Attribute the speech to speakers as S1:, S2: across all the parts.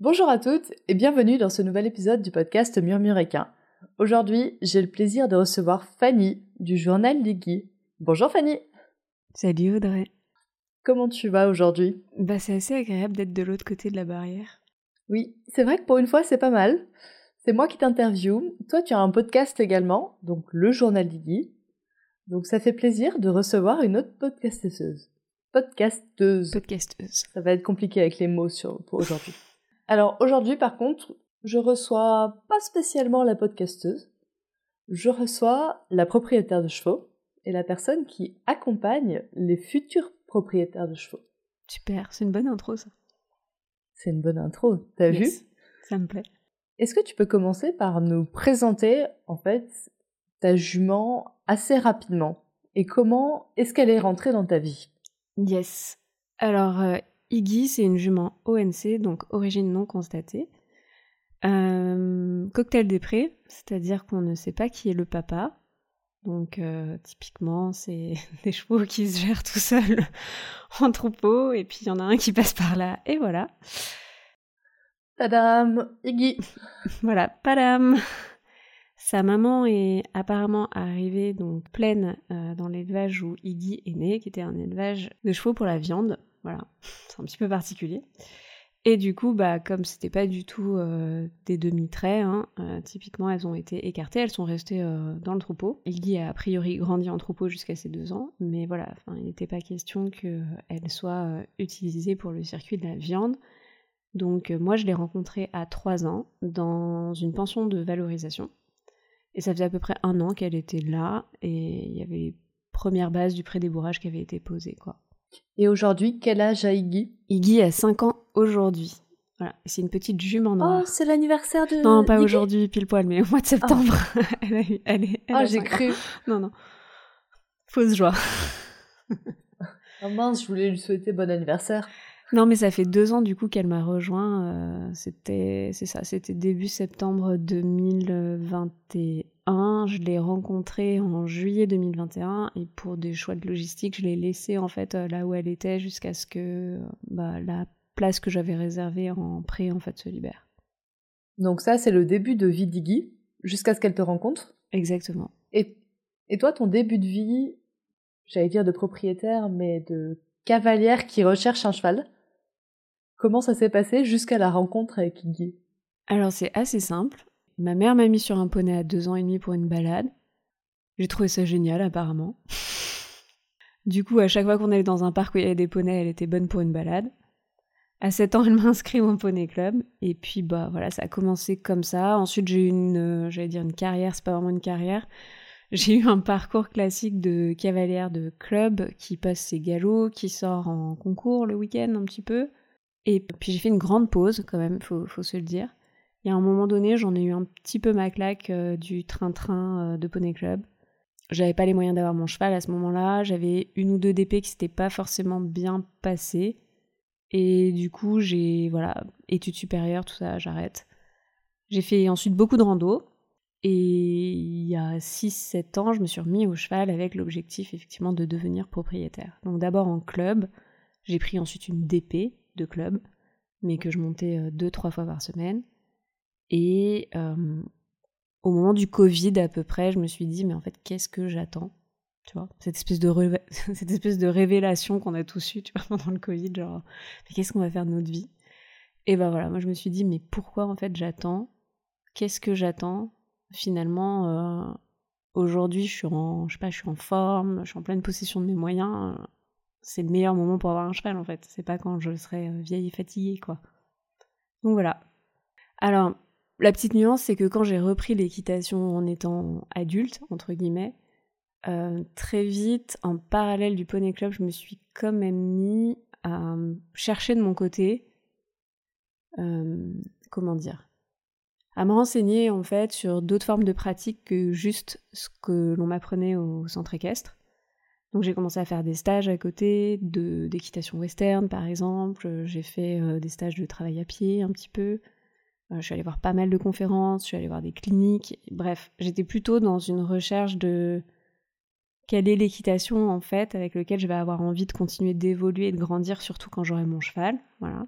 S1: Bonjour à toutes et bienvenue dans ce nouvel épisode du podcast Murmuréquin. Aujourd'hui, j'ai le plaisir de recevoir Fanny du journal Liggy. Bonjour Fanny
S2: Salut Audrey
S1: Comment tu vas aujourd'hui?
S2: Bah c'est assez agréable d'être de l'autre côté de la barrière.
S1: Oui, c'est vrai que pour une fois c'est pas mal. C'est moi qui t'interviewe. Toi tu as un podcast également, donc le journal Liggy. Donc ça fait plaisir de recevoir une autre podcasteuse. Podcasteuse.
S2: Podcasteuse.
S1: Ça va être compliqué avec les mots sur, pour aujourd'hui. Alors aujourd'hui par contre, je reçois pas spécialement la podcasteuse. Je reçois la propriétaire de chevaux et la personne qui accompagne les futurs propriétaire de chevaux.
S2: Super, c'est une bonne intro ça.
S1: C'est une bonne intro, t'as vu?
S2: Ça me plaît.
S1: Est-ce que tu peux commencer par nous présenter en fait ta jument assez rapidement? Et comment est-ce qu'elle est rentrée dans ta vie?
S2: Yes. Alors euh, Iggy c'est une jument ONC donc origine non constatée. Euh, cocktail des prés, c'est-à-dire qu'on ne sait pas qui est le papa, donc euh, typiquement, c'est des chevaux qui se gèrent tout seuls en troupeau, et puis il y en a un qui passe par là, et voilà.
S1: Padam, Iggy.
S2: voilà, padam. Sa maman est apparemment arrivée donc pleine euh, dans l'élevage où Iggy est né, qui était un élevage de chevaux pour la viande. Voilà, c'est un petit peu particulier. Et du coup, bah, comme c'était pas du tout euh, des demi-traits, hein, euh, typiquement elles ont été écartées, elles sont restées euh, dans le troupeau. Iggy a a priori grandi en troupeau jusqu'à ses deux ans, mais voilà, il n'était pas question qu'elle soit utilisée pour le circuit de la viande. Donc moi je l'ai rencontrée à trois ans dans une pension de valorisation. Et ça faisait à peu près un an qu'elle était là, et il y avait les premières bases du prédébourrage qui avaient été posées, quoi.
S1: Et aujourd'hui, quel âge a Iggy?
S2: Iggy a 5 ans aujourd'hui. Voilà, c'est une petite jument noire.
S1: Oh, c'est l'anniversaire de.
S2: Non, pas aujourd'hui, pile poil, mais au mois de septembre. elle a eu, elle est.
S1: oh, j'ai cru.
S2: Non, non. Fausse joie.
S1: oh mince, je voulais lui souhaiter bon anniversaire.
S2: Non, mais ça fait deux ans du coup qu'elle m'a rejoint. Euh, c'était, c'est ça, c'était début septembre 2021 je l'ai rencontrée en juillet 2021 et pour des choix de logistique, je l'ai laissée en fait euh, là où elle était jusqu'à ce que bah, la place que j'avais réservée en pré en fait se libère.
S1: Donc ça, c'est le début de vie d'Iggy jusqu'à ce qu'elle te rencontre
S2: Exactement.
S1: Et, et toi, ton début de vie, j'allais dire de propriétaire, mais de cavalière qui recherche un cheval, comment ça s'est passé jusqu'à la rencontre avec Iggy?
S2: Alors c'est assez simple. Ma mère m'a mis sur un poney à deux ans et demi pour une balade. J'ai trouvé ça génial, apparemment. Du coup, à chaque fois qu'on allait dans un parc où il y avait des poneys, elle était bonne pour une balade. À 7 ans, elle m'a inscrit au poney club. Et puis, bah voilà, ça a commencé comme ça. Ensuite, j'ai eu une, euh, j'allais dire une carrière, c'est pas vraiment une carrière. J'ai eu un parcours classique de cavalière de club qui passe ses galops, qui sort en concours le week-end un petit peu. Et puis j'ai fait une grande pause quand même, faut, faut se le dire. Et à un moment donné, j'en ai eu un petit peu ma claque euh, du train-train euh, de Poney Club. J'avais pas les moyens d'avoir mon cheval à ce moment-là. J'avais une ou deux DP qui s'étaient pas forcément bien passées. Et du coup, j'ai, voilà, études supérieures, tout ça, j'arrête. J'ai fait ensuite beaucoup de rando. Et il y a 6-7 ans, je me suis remis au cheval avec l'objectif effectivement de devenir propriétaire. Donc d'abord en club, j'ai pris ensuite une DP de club, mais que je montais 2-3 euh, fois par semaine. Et euh, au moment du Covid à peu près, je me suis dit, mais en fait, qu'est-ce que j'attends tu vois, cette espèce de, cette espèce de révélation qu'on a tous eue, pendant le Covid, genre, mais qu'est-ce qu'on va faire de notre vie? Et ben voilà, moi je me suis dit, mais pourquoi en fait j'attends? Qu'est-ce que j'attends? Finalement, euh, aujourd'hui, je suis en, je sais pas, je suis en forme, je suis en pleine possession de mes moyens. C'est le meilleur moment pour avoir un cheval en fait. C'est pas quand je serai euh, vieille et fatiguée, quoi. Donc voilà. Alors, la petite nuance, c'est que quand j'ai repris l'équitation en étant adulte, entre guillemets, euh, très vite, en parallèle du Poney Club, je me suis quand même mis à chercher de mon côté comment dire à me renseigner en fait sur d'autres formes de pratiques que juste ce que l'on m'apprenait au centre équestre. Donc j'ai commencé à faire des stages à côté d'équitation western par exemple, j'ai fait euh, des stages de travail à pied un petit peu. Euh, je suis allée voir pas mal de conférences, je suis allée voir des cliniques. Bref, j'étais plutôt dans une recherche de quelle est l'équitation en fait avec lequel je vais avoir envie de continuer d'évoluer et de grandir surtout quand j'aurai mon cheval, voilà.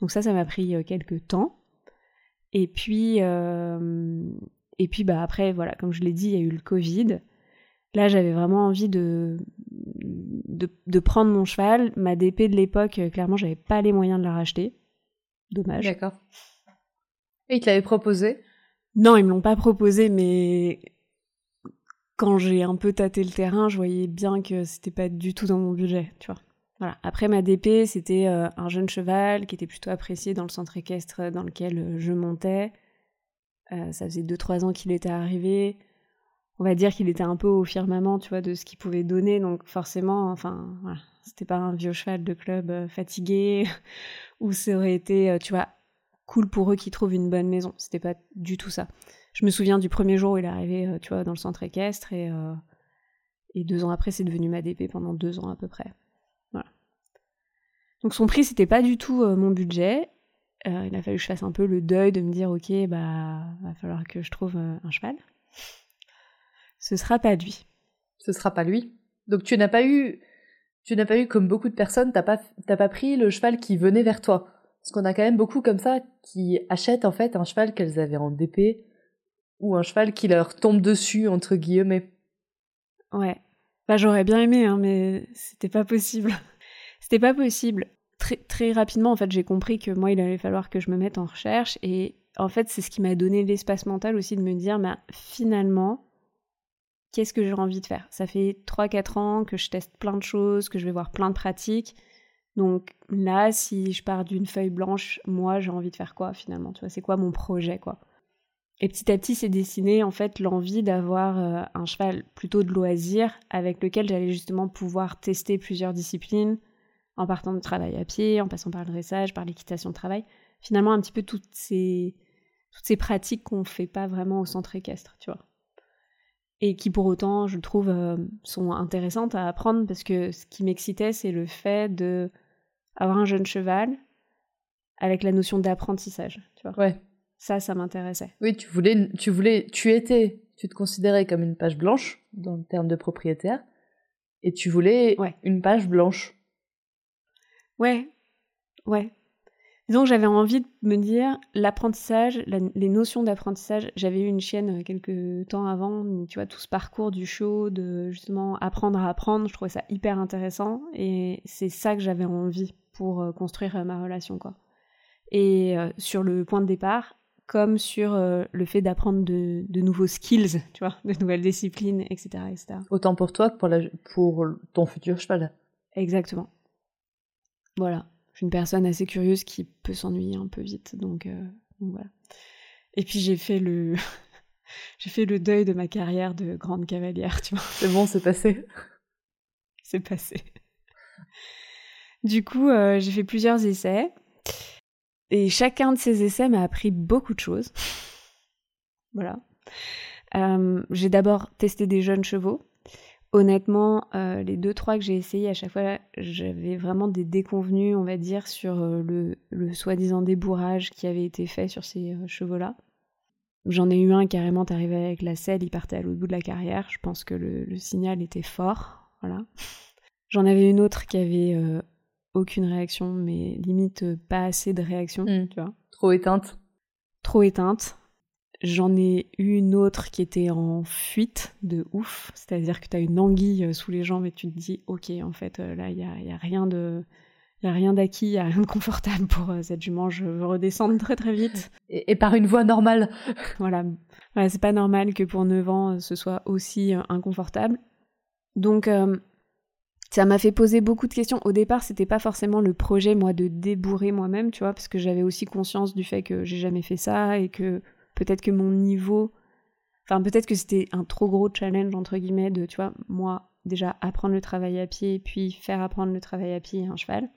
S2: Donc ça ça m'a pris euh, quelques temps. Et puis, et puis bah après, voilà, comme je l'ai dit, il y a eu le Covid. Là, j'avais vraiment envie de, de, prendre mon cheval. Ma DP de l'époque, euh, clairement, j'avais pas les moyens de la racheter. Dommage.
S1: D'accord. Et ils te l'avaient proposé?
S2: Non, ils me l'ont pas proposé, mais quand j'ai un peu tâté le terrain, je voyais bien que c'était pas du tout dans mon budget, tu vois. Voilà. Après ma DP, c'était euh, un jeune cheval qui était plutôt apprécié dans le centre équestre dans lequel euh, je montais. Euh, ça faisait 2-3 ans qu'il était arrivé. On va dire qu'il était un peu au firmament, tu vois, de ce qu'il pouvait donner. Donc forcément, enfin, voilà, c'était pas un vieux cheval de club fatigué ou ça aurait été, tu vois, cool pour eux qu'ils trouvent une bonne maison. C'était pas du tout ça. Je me souviens du premier jour où il est arrivé, tu vois, dans le centre équestre et, deux ans après, c'est devenu ma DP pendant deux ans à peu près. Donc son prix, c'était pas du tout euh, mon budget. Euh, il a fallu que je fasse un peu le deuil de me dire, ok, bah, va falloir que je trouve euh, un cheval. Ce sera pas lui.
S1: Ce sera pas lui. Donc tu n'as pas eu, tu n'as pas eu comme beaucoup de personnes, t'as pas, t'as pas pris le cheval qui venait vers toi. Parce qu'on a quand même beaucoup comme ça qui achètent en fait un cheval qu'elles avaient en DP ou un cheval qui leur tombe dessus entre guillemets.
S2: Ouais. Bah j'aurais bien aimé, hein, mais c'était pas possible. C'était pas possible. Très, très rapidement, en fait, j'ai compris que moi, il allait falloir que je me mette en recherche. Et en fait, c'est ce qui m'a donné l'espace mental aussi de me dire, bah, finalement, qu'est-ce que j'ai envie de faire? Ça fait 3-4 ans que je teste plein de choses, que je vais voir plein de pratiques. Donc là, si je pars d'une feuille blanche, moi, j'ai envie de faire quoi finalement? Tu vois, c'est quoi mon projet, quoi? Et petit à petit, c'est dessiné en fait l'envie d'avoir euh, un cheval plutôt de loisir avec lequel j'allais justement pouvoir tester plusieurs disciplines, en partant de travail à pied, en passant par le dressage, par l'équitation de travail. Finalement, un petit peu toutes ces, toutes ces pratiques qu'on ne fait pas vraiment au centre équestre, tu vois? Et qui pour autant, je trouve, euh, sont intéressantes à apprendre parce que ce qui m'excitait, c'est le fait de avoir un jeune cheval avec la notion d'apprentissage, tu vois.
S1: Ouais.
S2: Ça, ça m'intéressait.
S1: Oui, tu voulais, tu voulais, tu étais, tu te considérais comme une page blanche dans le terme de propriétaire, et tu voulais une page blanche.
S2: Ouais, ouais. Disons que j'avais envie de me dire l'apprentissage, les notions d'apprentissage. J'avais eu une chienne euh, quelques temps avant, tu vois, tout ce parcours du show, de justement apprendre à apprendre. Je trouvais ça hyper intéressant et c'est ça que j'avais envie pour euh, construire euh, ma relation, quoi. Et sur le point de départ, comme sur le fait d'apprendre de, nouveaux skills, tu vois, de nouvelles disciplines, etc., etc.
S1: Autant pour toi que pour, la, pour ton futur cheval.
S2: Exactement. Voilà. Je suis une personne assez curieuse qui peut s'ennuyer un peu vite, donc, euh, voilà. Et puis j'ai fait le j'ai fait le deuil de ma carrière de grande cavalière, tu vois.
S1: C'est bon, c'est passé.
S2: c'est passé. Du coup, euh, j'ai fait plusieurs essais. Et chacun de ces essais m'a appris beaucoup de choses. voilà. Euh, j'ai d'abord testé des jeunes chevaux. Honnêtement, euh, les deux trois que j'ai essayé à chaque fois, j'avais vraiment des déconvenus, on va dire, sur euh, le, le soi-disant débourrage qui avait été fait sur ces euh, chevaux-là. J'en ai eu un carrément arrivé avec la selle, il partait à l'autre bout de la carrière. Je pense que le, signal était fort, voilà. J'en avais une autre qui avait aucune réaction, mais limite pas assez de réaction, hmm. tu vois.
S1: Trop éteinte.
S2: Trop éteinte. J'en ai eu une autre qui était en fuite de ouf, c'est-à-dire que tu as une anguille euh, sous les jambes et tu te dis, ok, en fait, euh, là, il n'y a, y a, rien de... Il a rien d'acquis, il n'y a rien de confortable pour euh, cette jument, je veux redescendre très très vite.
S1: Et, par une voie normale.
S2: voilà. voilà c'est pas normal que pour 9 ans, ce soit aussi inconfortable. Donc, ça m'a fait poser beaucoup de questions. Au départ, c'était pas forcément le projet, moi, de débourrer moi-même, tu vois, parce que j'avais aussi conscience du fait que j'ai jamais fait ça et que Peut-être que mon niveau. Enfin, peut-être que c'était un trop gros challenge, entre guillemets, de, tu vois, moi, déjà apprendre le travail à pied, puis faire apprendre le travail à pied à un cheval.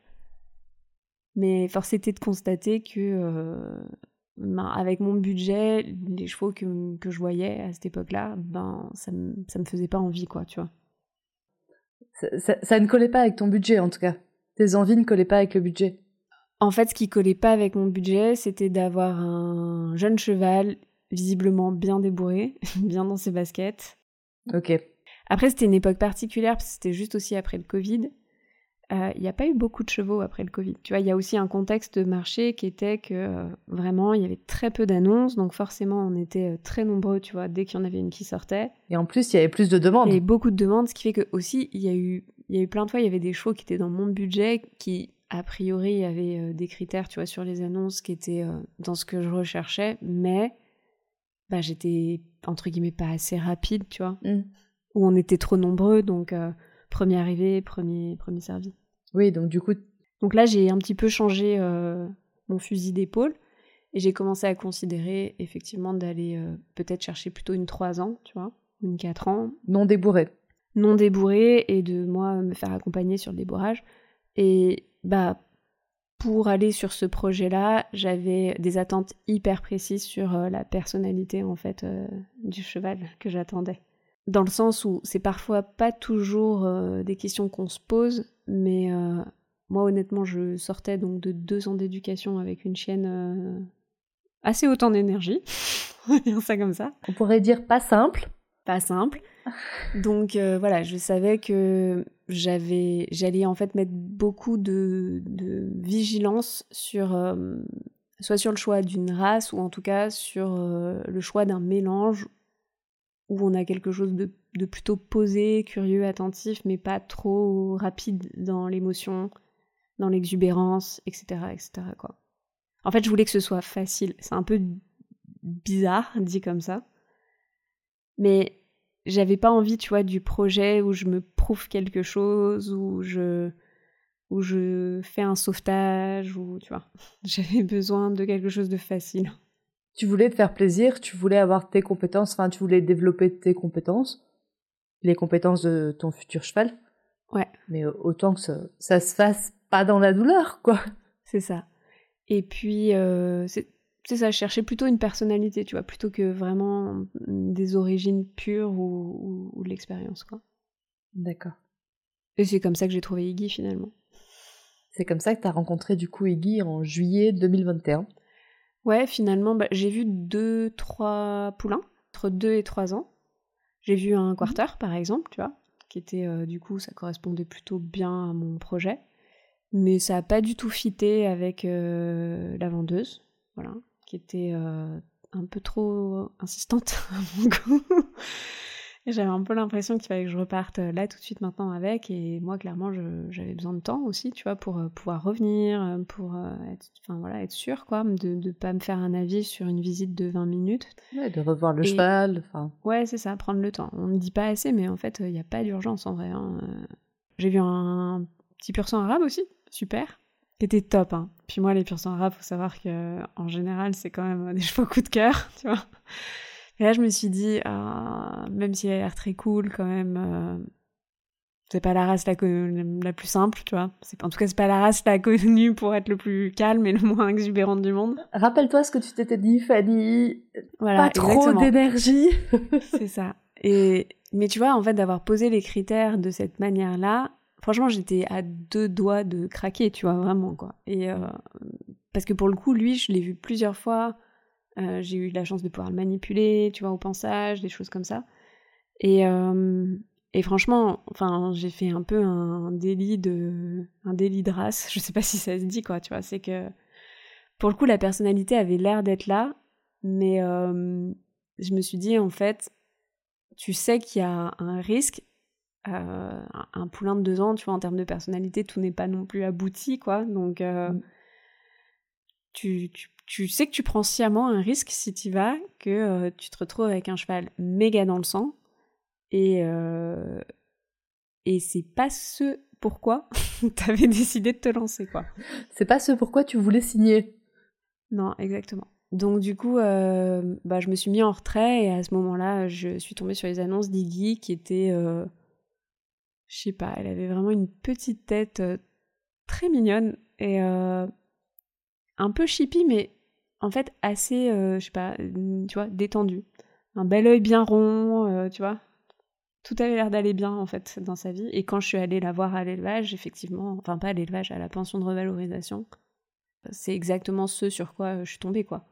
S2: Mais force était de constater que ben, avec mon budget, les chevaux que, je voyais à cette époque-là, ben ça me, ça me faisait pas envie, quoi, tu vois.
S1: Ça, ne collait pas avec ton budget, en tout cas. Tes envies ne collaient pas avec le budget.
S2: En fait, ce qui collait pas avec mon budget, c'était d'avoir un jeune cheval, visiblement bien débourré, bien dans ses baskets.
S1: Ok.
S2: Après, c'était une époque particulière, parce que c'était juste aussi après le Covid. Euh, il n'y a pas eu beaucoup de chevaux après le Covid. Tu vois, il y a aussi un contexte de marché qui était que euh, vraiment, il y avait très peu d'annonces, donc forcément, on était euh, très nombreux, tu vois, dès qu'il y en avait une qui sortait.
S1: Et en plus, il y avait plus de demandes.
S2: Il y avait beaucoup de demandes, ce qui fait que aussi, il y a eu, il y a eu plein de fois, il y avait des chevaux qui étaient dans mon budget, qui a priori avaient des critères, tu vois, sur les annonces qui étaient dans ce que je recherchais, mais bah, j'étais entre guillemets pas assez rapide, tu vois, mm. ou on était trop nombreux, donc premier arrivé, premier premier servi.
S1: Oui, donc du coup.
S2: Donc là, j'ai un petit peu changé euh, mon fusil d'épaule et j'ai commencé à considérer effectivement d'aller euh, peut-être chercher plutôt une 3 ans, tu vois, une 4 ans.
S1: Non débourrée.
S2: Non débourrée et de moi me faire accompagner sur le débourrage. Et bah, pour aller sur ce projet-là, j'avais des attentes hyper précises sur euh, la personnalité en fait du cheval que j'attendais. Dans le sens où c'est parfois pas toujours des questions qu'on se pose, mais euh, moi, honnêtement, je sortais donc de deux ans d'éducation avec une chienne euh, assez haute en énergie. On va dire ça comme ça.
S1: On pourrait dire pas simple.
S2: Pas simple. Donc euh, voilà, je savais que j'avais, j'allais en fait mettre beaucoup de, vigilance sur, soit sur le choix d'une race ou en tout cas sur le choix d'un mélange où on a quelque chose de de plutôt posé, curieux, attentif, mais pas trop rapide dans l'émotion, dans l'exubérance, etc., etc. Quoi. En fait, je voulais que ce soit facile. C'est un peu bizarre dit comme ça, mais j'avais pas envie, tu vois, du projet où je me prouve quelque chose, où je où je fais un sauvetage, ou tu vois, j'avais besoin de quelque chose de facile.
S1: Tu voulais te faire plaisir, tu voulais avoir tes compétences, enfin tu voulais développer tes compétences les compétences de ton futur cheval.
S2: Ouais.
S1: Mais autant que ça, se fasse pas dans la douleur, quoi.
S2: C'est ça. Et puis, euh, c'est ça, chercher plutôt une personnalité, tu vois, plutôt que vraiment des origines pures ou, ou, de l'expérience, quoi.
S1: D'accord.
S2: Et c'est comme ça que j'ai trouvé Iggy, finalement.
S1: C'est comme ça que tu as rencontré, du coup, Iggy en juillet 2021.
S2: Ouais, finalement, bah, j'ai vu deux, trois poulains, entre deux et trois ans. J'ai vu un quarter, par exemple, tu vois, qui était, euh, du coup, ça correspondait plutôt bien à mon projet. Mais ça n'a pas du tout fité avec euh, la vendeuse, voilà, qui était euh, un peu trop insistante à mon goût. J'avais un peu l'impression qu'il fallait que je reparte euh, là tout de suite maintenant avec. Et moi, clairement, j'avais besoin de temps aussi, tu vois, pour euh, pouvoir revenir, pour être, enfin, voilà, être sûr, quoi, de ne pas me faire un avis sur une visite de 20 minutes.
S1: Ouais, de revoir le cheval.
S2: Ouais, c'est ça, prendre le temps. On ne dit pas assez, mais en fait, il n'y a pas d'urgence en vrai. Hein. J'ai vu un petit pur sang arabe aussi, super, qui était top. Hein. Puis moi, les pur sang arabes, faut savoir que en général, c'est quand même des chevaux coup de cœur, tu vois. Et là, je me suis dit, ah, même s'il a l'air très cool, quand même, euh, c'est pas la race la, la, plus simple, tu vois. En tout cas, c'est pas la race la connue pour être le plus calme et le moins exubérante du monde.
S1: Rappelle-toi ce que tu t'étais dit, Fanny. Voilà, pas trop d'énergie.
S2: c'est ça. Et mais tu vois, en fait, d'avoir posé les critères de cette manière-là, franchement, j'étais à deux doigts de craquer, tu vois, vraiment quoi. Et euh, parce que pour le coup, lui, je l'ai vu plusieurs fois euh, j'ai eu la chance de pouvoir le manipuler, tu vois, au pensage, des choses comme ça. Et, euh, et franchement, enfin, j'ai fait un peu un délit de, un délit de race. Je sais pas si ça se dit quoi, tu vois. C'est que pour le coup, la personnalité avait l'air d'être là, mais je me suis dit en fait, tu sais qu'il y a un risque. Un poulain de deux ans, tu vois, en termes de personnalité, tout n'est pas non plus abouti, quoi. Donc, mm. tu, tu, tu sais que tu prends sciemment un risque si tu vas, que euh, tu te retrouves avec un cheval méga dans le sang. Et, euh, et c'est pas ce pourquoi tu avais décidé de te lancer, quoi.
S1: C'est pas ce pourquoi tu voulais signer.
S2: Non, exactement. Donc du coup, euh, bah, je me suis mis en retrait et à ce moment-là, je suis tombée sur les annonces d'Iggy qui étaient, je sais pas, elle avait vraiment une petite tête très mignonne et un peu chippy, mais en fait assez, je sais pas, tu vois, détendu. Un bel œil bien rond, tu vois. Tout avait l'air d'aller bien en fait dans sa vie. Et quand je suis allée la voir à l'élevage, effectivement, enfin pas à l'élevage, à la pension de revalorisation, c'est exactement ce sur quoi je suis tombée quoi.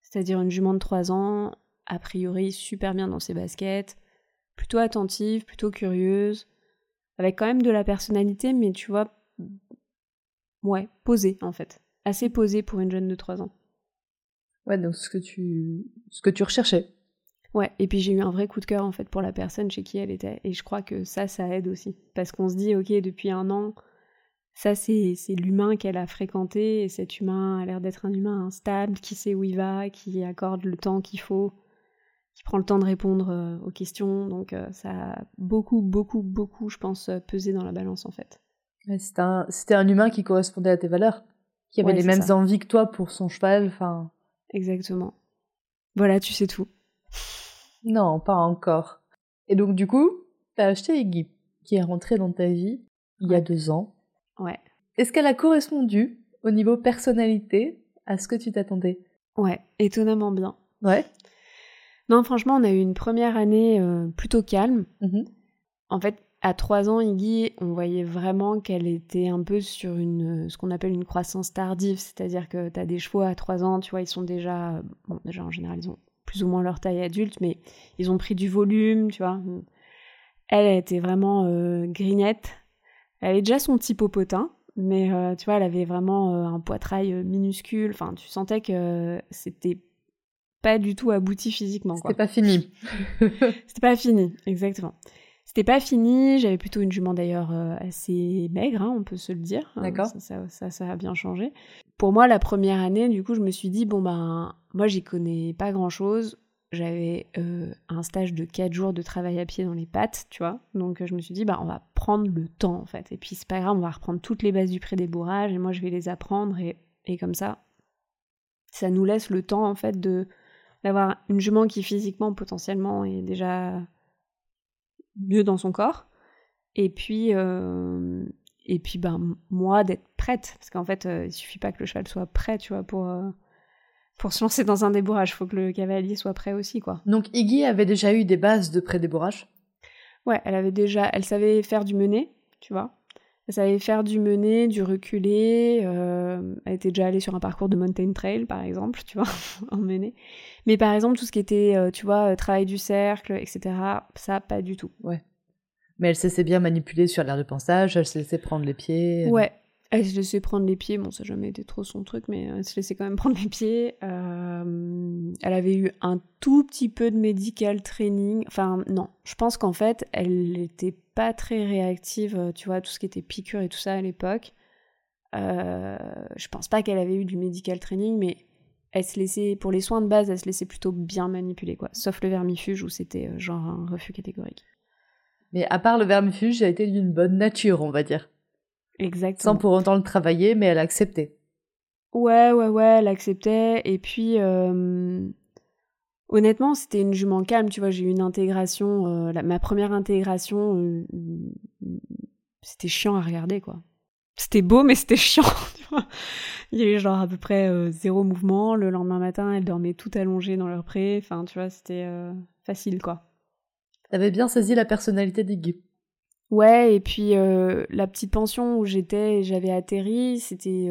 S2: C'est-à-dire une jument de 3 ans, a priori super bien dans ses baskets, plutôt attentive, plutôt curieuse, avec quand même de la personnalité, mais tu vois, ouais, posée en fait. Assez posée pour une jeune de 3 ans.
S1: Ouais, donc ce que tu, ce que tu recherchais.
S2: Ouais, et puis j'ai eu un vrai coup de cœur en fait pour la personne chez qui elle était. Et je crois que ça, ça aide aussi. Parce qu'on se dit, ok, depuis un an, ça c'est l'humain qu'elle a fréquenté, et cet humain a l'air d'être un humain instable, qui sait où il va, qui accorde le temps qu'il faut qui prend le temps de répondre euh, aux questions. Donc euh, ça a beaucoup, beaucoup, beaucoup, je pense, euh, pesé dans la balance en fait.
S1: C'était un, un, humain qui correspondait à tes valeurs, qui avait les mêmes envies que toi pour son cheval. Enfin.
S2: Exactement. Voilà, tu sais tout.
S1: Non, pas encore. Et donc du coup, t'as acheté Iggy, qui est rentrée dans ta vie il y a deux ans.
S2: Ouais.
S1: Est-ce qu'elle a correspondu au niveau personnalité à ce que tu t'attendais?
S2: Ouais, étonnamment bien.
S1: Ouais.
S2: Non, franchement, on a eu une première année euh, plutôt calme.
S1: Mhm.
S2: En fait, à trois ans, Iggy, on voyait vraiment qu'elle était un peu sur une, ce qu'on appelle une croissance tardive, c'est-à-dire que tu as des chevaux à trois ans, tu vois, ils sont déjà, bon, déjà en général, ils ont plus ou moins leur taille adulte, mais ils ont pris du volume, tu vois. Elle, elle était vraiment euh, grignette. Elle avait déjà son petit popotin, mais euh, tu vois, elle avait vraiment un poitrail minuscule. Enfin, tu sentais que c'était pas du tout abouti physiquement.
S1: C'était pas fini.
S2: C'était pas fini, exactement. C'était pas fini, j'avais plutôt une jument d'ailleurs euh, assez maigre, hein, on peut se le dire.
S1: Hein, D'accord.
S2: Ça ça, a bien changé. Pour moi, la première année, du coup, je me suis dit, bon ben, moi j'y connais pas grand chose. J'avais euh, un stage de 4 jours de travail à pied dans les pattes, tu vois. Donc je me suis dit, bah on va prendre le temps en fait. Et puis c'est pas grave, on va reprendre toutes les bases du pré-débourrage et moi je vais les apprendre et, et comme ça, ça nous laisse le temps en fait de d'avoir une jument qui physiquement potentiellement est déjà mieux dans son corps. Et puis euh, et puis ben moi d'être prête. Parce qu'en fait euh, il suffit pas que le cheval soit prêt tu vois pour euh, pour se lancer dans un débourrage. Il faut que le cavalier soit prêt aussi quoi.
S1: Donc Iggy avait déjà eu des bases de pré-débourrage?
S2: Ouais elle avait déjà elle savait faire du mené tu vois elle savait faire du mené, du reculé. Euh, elle était déjà allée sur un parcours de mountain trail, par exemple, tu vois, en mené. Mais par exemple, tout ce qui était, euh, tu vois, euh, travail du cercle, etc., ça, pas du tout.
S1: Ouais. Mais elle s'est bien manipuler sur l'air de pensage, elle se laissait prendre les pieds.
S2: Ouais, elle se laissait prendre les pieds, bon ça n'a jamais été trop son truc, mais elle se laissait quand même prendre les pieds. elle avait eu un tout petit peu de medical training, enfin non, je pense qu'en fait elle était pas très réactive, euh, tu vois, tout ce qui était piqûre et tout ça à l'époque. Euh, je pense pas qu'elle avait eu du medical training, mais elle se laissait, pour les soins de base, elle se laissait plutôt bien manipuler, quoi. Sauf le vermifuge où c'était euh, genre un refus catégorique.
S1: Mais à part le vermifuge, elle était d'une bonne nature, on va dire.
S2: Exactement.
S1: Sans pour autant le travailler, mais elle acceptait.
S2: Ouais, ouais, ouais, elle acceptait. Et puis, euh, Honnêtement, c'était une jument calme, tu vois, j'ai eu une intégration, euh, ma première intégration, euh, c'était chiant à regarder, quoi. C'était beau, mais c'était chiant, tu vois. Il y avait genre à peu près euh, zéro mouvement, le lendemain matin, elles dormaient tout allongées dans leur pré, enfin, tu vois, c'était facile, quoi.
S1: T'avais bien saisi la personnalité d'Iggy.
S2: Ouais, et puis la petite pension où j'étais, j'avais atterri, c'était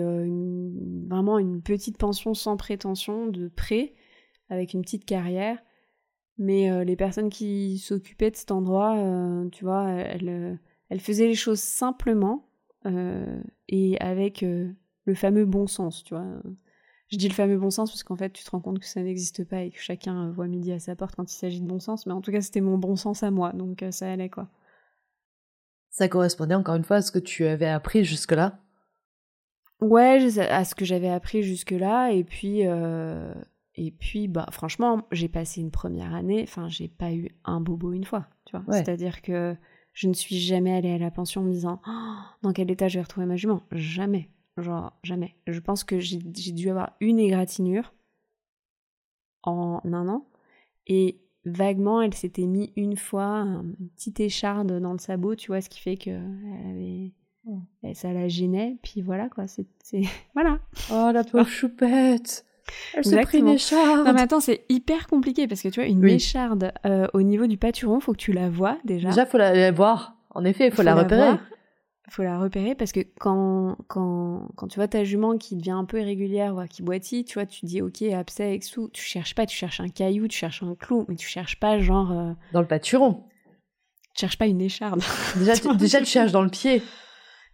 S2: vraiment une petite pension sans prétention de pré avec une petite carrière. Mais euh, les personnes qui s'occupaient de cet endroit, euh, tu vois, elles, euh, elles, faisaient les choses simplement et avec le fameux bon sens, tu vois. Je dis le fameux bon sens parce qu'en fait, tu te rends compte que ça n'existe pas et que chacun voit midi à sa porte quand il s'agit de bon sens. Mais en tout cas, c'était mon bon sens à moi, donc ça allait quoi.
S1: Ça correspondait encore une fois à ce que tu avais appris jusque-là
S2: Ouais, à ce que j'avais appris jusque-là. Et puis, et puis, bah, franchement, j'ai passé une première année, enfin, j'ai pas eu un bobo une fois, tu vois. C'est-à-dire que je ne suis jamais allée à la pension en me disant oh, dans quel état je vais retrouver ma jument. Jamais. Genre, jamais. Je pense que j'ai dû avoir une égratignure en un an. Et vaguement, elle s'était mis une fois une petite écharde dans le sabot, tu vois, ce qui fait avait, elle ça la gênait. Puis voilà, quoi. C'est, voilà.
S1: Oh, la pauvre choupette. Elle s'est pris une écharde.
S2: Non, mais attends, c'est hyper compliqué parce que tu vois, une écharde euh, au niveau du pâturon, faut que tu la vois déjà.
S1: Déjà, faut la, voir. En effet, il faut, la repérer.
S2: Faut la repérer parce que quand, quand, quand tu vois ta jument qui devient un peu irrégulière, voire qui boitille, tu vois, tu dis ok, abcès, exou, tu cherches pas, tu cherches un caillou, tu cherches un clou, mais tu cherches pas genre. Euh,
S1: dans le pâturon.
S2: Tu cherches pas une écharde.
S1: Déjà, tu, déjà, tu cherches dans le pied.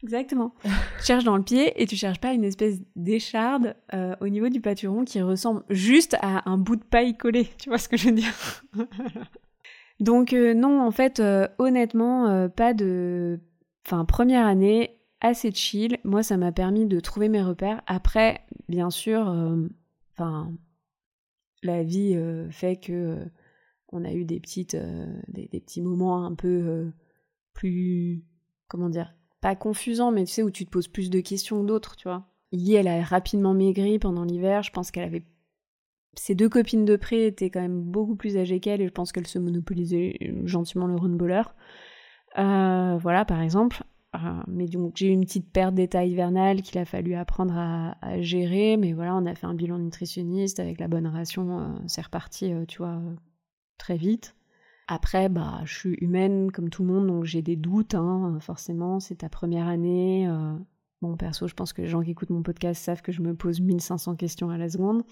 S2: Exactement. tu cherches dans le pied et tu cherches pas une espèce d'écharde euh, au niveau du pâturon qui ressemble juste à un bout de paille collé. Tu vois ce que je veux dire? Donc euh, non, en fait, honnêtement, pas de... Enfin, première année, assez chill. Moi, ça m'a permis de trouver mes repères. Après, bien sûr, enfin, la vie fait que on a eu des petits moments un peu plus, comment dire, pas confusant, mais tu sais, où tu te poses plus de questions que d'autres, tu vois. Yi, elle a rapidement maigri pendant l'hiver. Je pense qu'elle avait. Ses deux copines de près étaient quand même beaucoup plus âgées qu'elle et je pense qu'elle se monopolisait gentiment le runballer. Euh, voilà, par exemple. Euh, mais donc, j'ai eu une petite perte d'état hivernal qu'il a fallu apprendre à, gérer. Mais voilà, on a fait un bilan nutritionniste avec la bonne ration. Euh, c'est reparti, tu vois, très vite. Après, bah, je suis humaine comme tout le monde, donc j'ai des doutes, hein, forcément. C'est ta première année. Bon, perso, je pense que les gens qui écoutent mon podcast savent que je me pose 1500 questions à la seconde.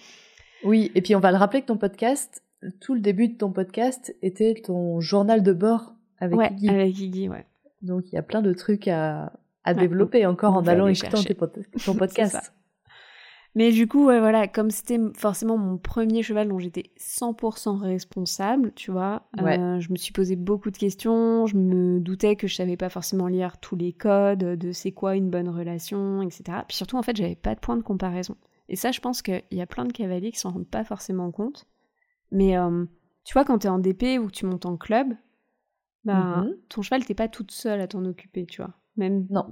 S1: Oui, et puis on va le rappeler que ton podcast, tout le début de ton podcast était ton journal de bord avec
S2: ouais, avec Iggy, ouais.
S1: Donc il y a plein de trucs à, à développer encore en allant écouter ton podcast.
S2: Mais du coup, ouais, voilà, comme c'était forcément mon premier cheval dont j'étais 100% responsable, tu vois, euh, je me suis posé beaucoup de questions, je me doutais que je savais pas forcément lire tous les codes de c'est quoi une bonne relation, etc. Puis surtout, en fait, j'avais pas de point de comparaison. Et ça, je pense qu'il y a plein de cavaliers qui s'en rendent pas forcément compte. Mais euh, tu vois, quand t'es en DP ou que tu montes en club, bah, mhm. ton cheval, t'es pas toute seule à t'en occuper, tu vois. Même,
S1: non.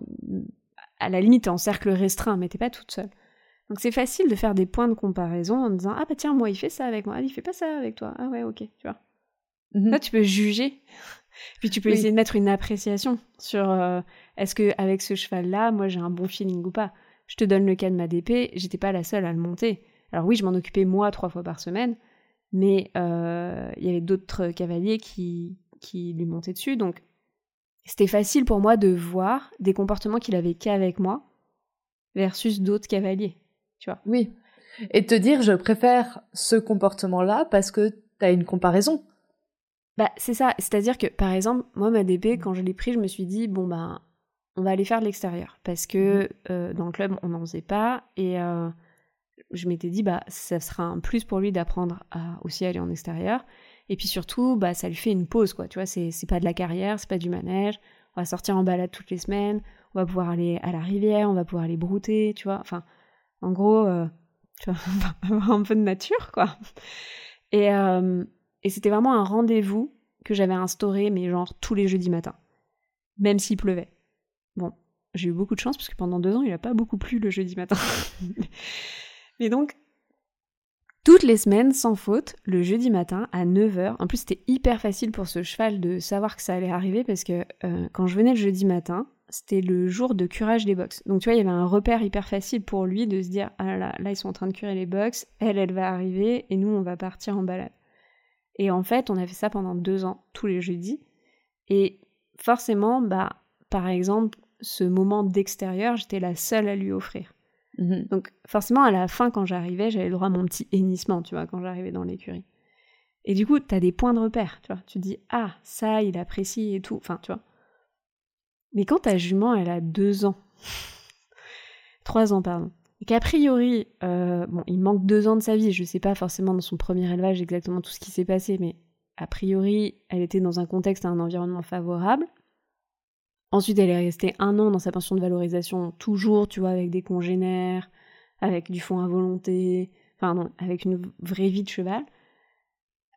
S2: à la limite, t'es en cercle restreint, mais t'es pas toute seule. Donc c'est facile de faire des points de comparaison en disant ah bah tiens moi il fait ça avec moi, ah il fait pas ça avec toi, ah ouais ok tu vois. Mhm. Là tu peux juger, puis tu peux essayer de mettre une appréciation sur euh, est-ce que avec ce cheval là moi j'ai un bon feeling ou pas. Je te donne le cas de ma DP, j'étais pas la seule à le monter. Alors oui je m'en occupais moi trois fois par semaine, mais euh, il y avait d'autres cavaliers qui qui lui montaient dessus donc c'était facile pour moi de voir des comportements qu'il avait qu'avec moi versus d'autres cavaliers vois.
S1: Oui. Et te dire, je préfère ce comportement-là parce que tu as une comparaison.
S2: Bah, c'est ça. C'est-à-dire que, par exemple, moi, ma DP, quand je l'ai pris, je me suis dit, bon, bah, on va aller faire de l'extérieur. Parce que mhm. euh, dans le club, on n'en faisait pas. Et euh, je m'étais dit, bah, ça sera un plus pour lui d'apprendre à aussi aller en extérieur. Et puis surtout, bah, ça lui fait une pause, quoi. Tu vois, c'est pas de la carrière, c'est pas du manège. On va sortir en balade toutes les semaines. On va pouvoir aller à la rivière, on va pouvoir aller brouter, tu vois. Enfin, en gros, euh, tu vois, avoir un peu de nature, quoi. Et, euh, et c'était vraiment un rendez-vous que j'avais instauré, mais genre tous les jeudis matins, même s'il pleuvait. Bon, j'ai eu beaucoup de chance parce que pendant deux ans, il n'a pas beaucoup plu le jeudi matin. mais donc, toutes les semaines, sans faute, le jeudi matin à 9h. En plus, c'était hyper facile pour ce cheval de savoir que ça allait arriver parce que euh, quand je venais le jeudi matin, c'était le jour de curage des box. Donc tu vois, il y avait un repère hyper facile pour lui de se dire ah là là, ils sont en train de curer les box, elle elle va arriver et nous on va partir en balade. Et en fait, on a fait ça pendant deux ans, tous les jeudis. Et forcément, bah par exemple, ce moment d'extérieur, j'étais la seule à lui offrir. Mhm. Donc forcément, à la fin, quand j'arrivais, j'avais le droit à mon petit hennissement, tu vois, quand j'arrivais dans l'écurie. Et du coup, tu as des points de repère, tu vois. Tu dis, ah, ça, il apprécie et tout. Enfin, tu vois. Mais quand ta jument, elle a deux ans, trois ans, pardon, et qu'a priori, euh, bon, il manque deux ans de sa vie, je sais pas forcément dans son premier élevage exactement tout ce qui s'est passé, mais a priori, elle était dans un contexte, un environnement favorable. Ensuite, elle est restée un an dans sa pension de valorisation, toujours, tu vois, avec des congénères, avec du fond à volonté, enfin non, avec une vraie vie de cheval.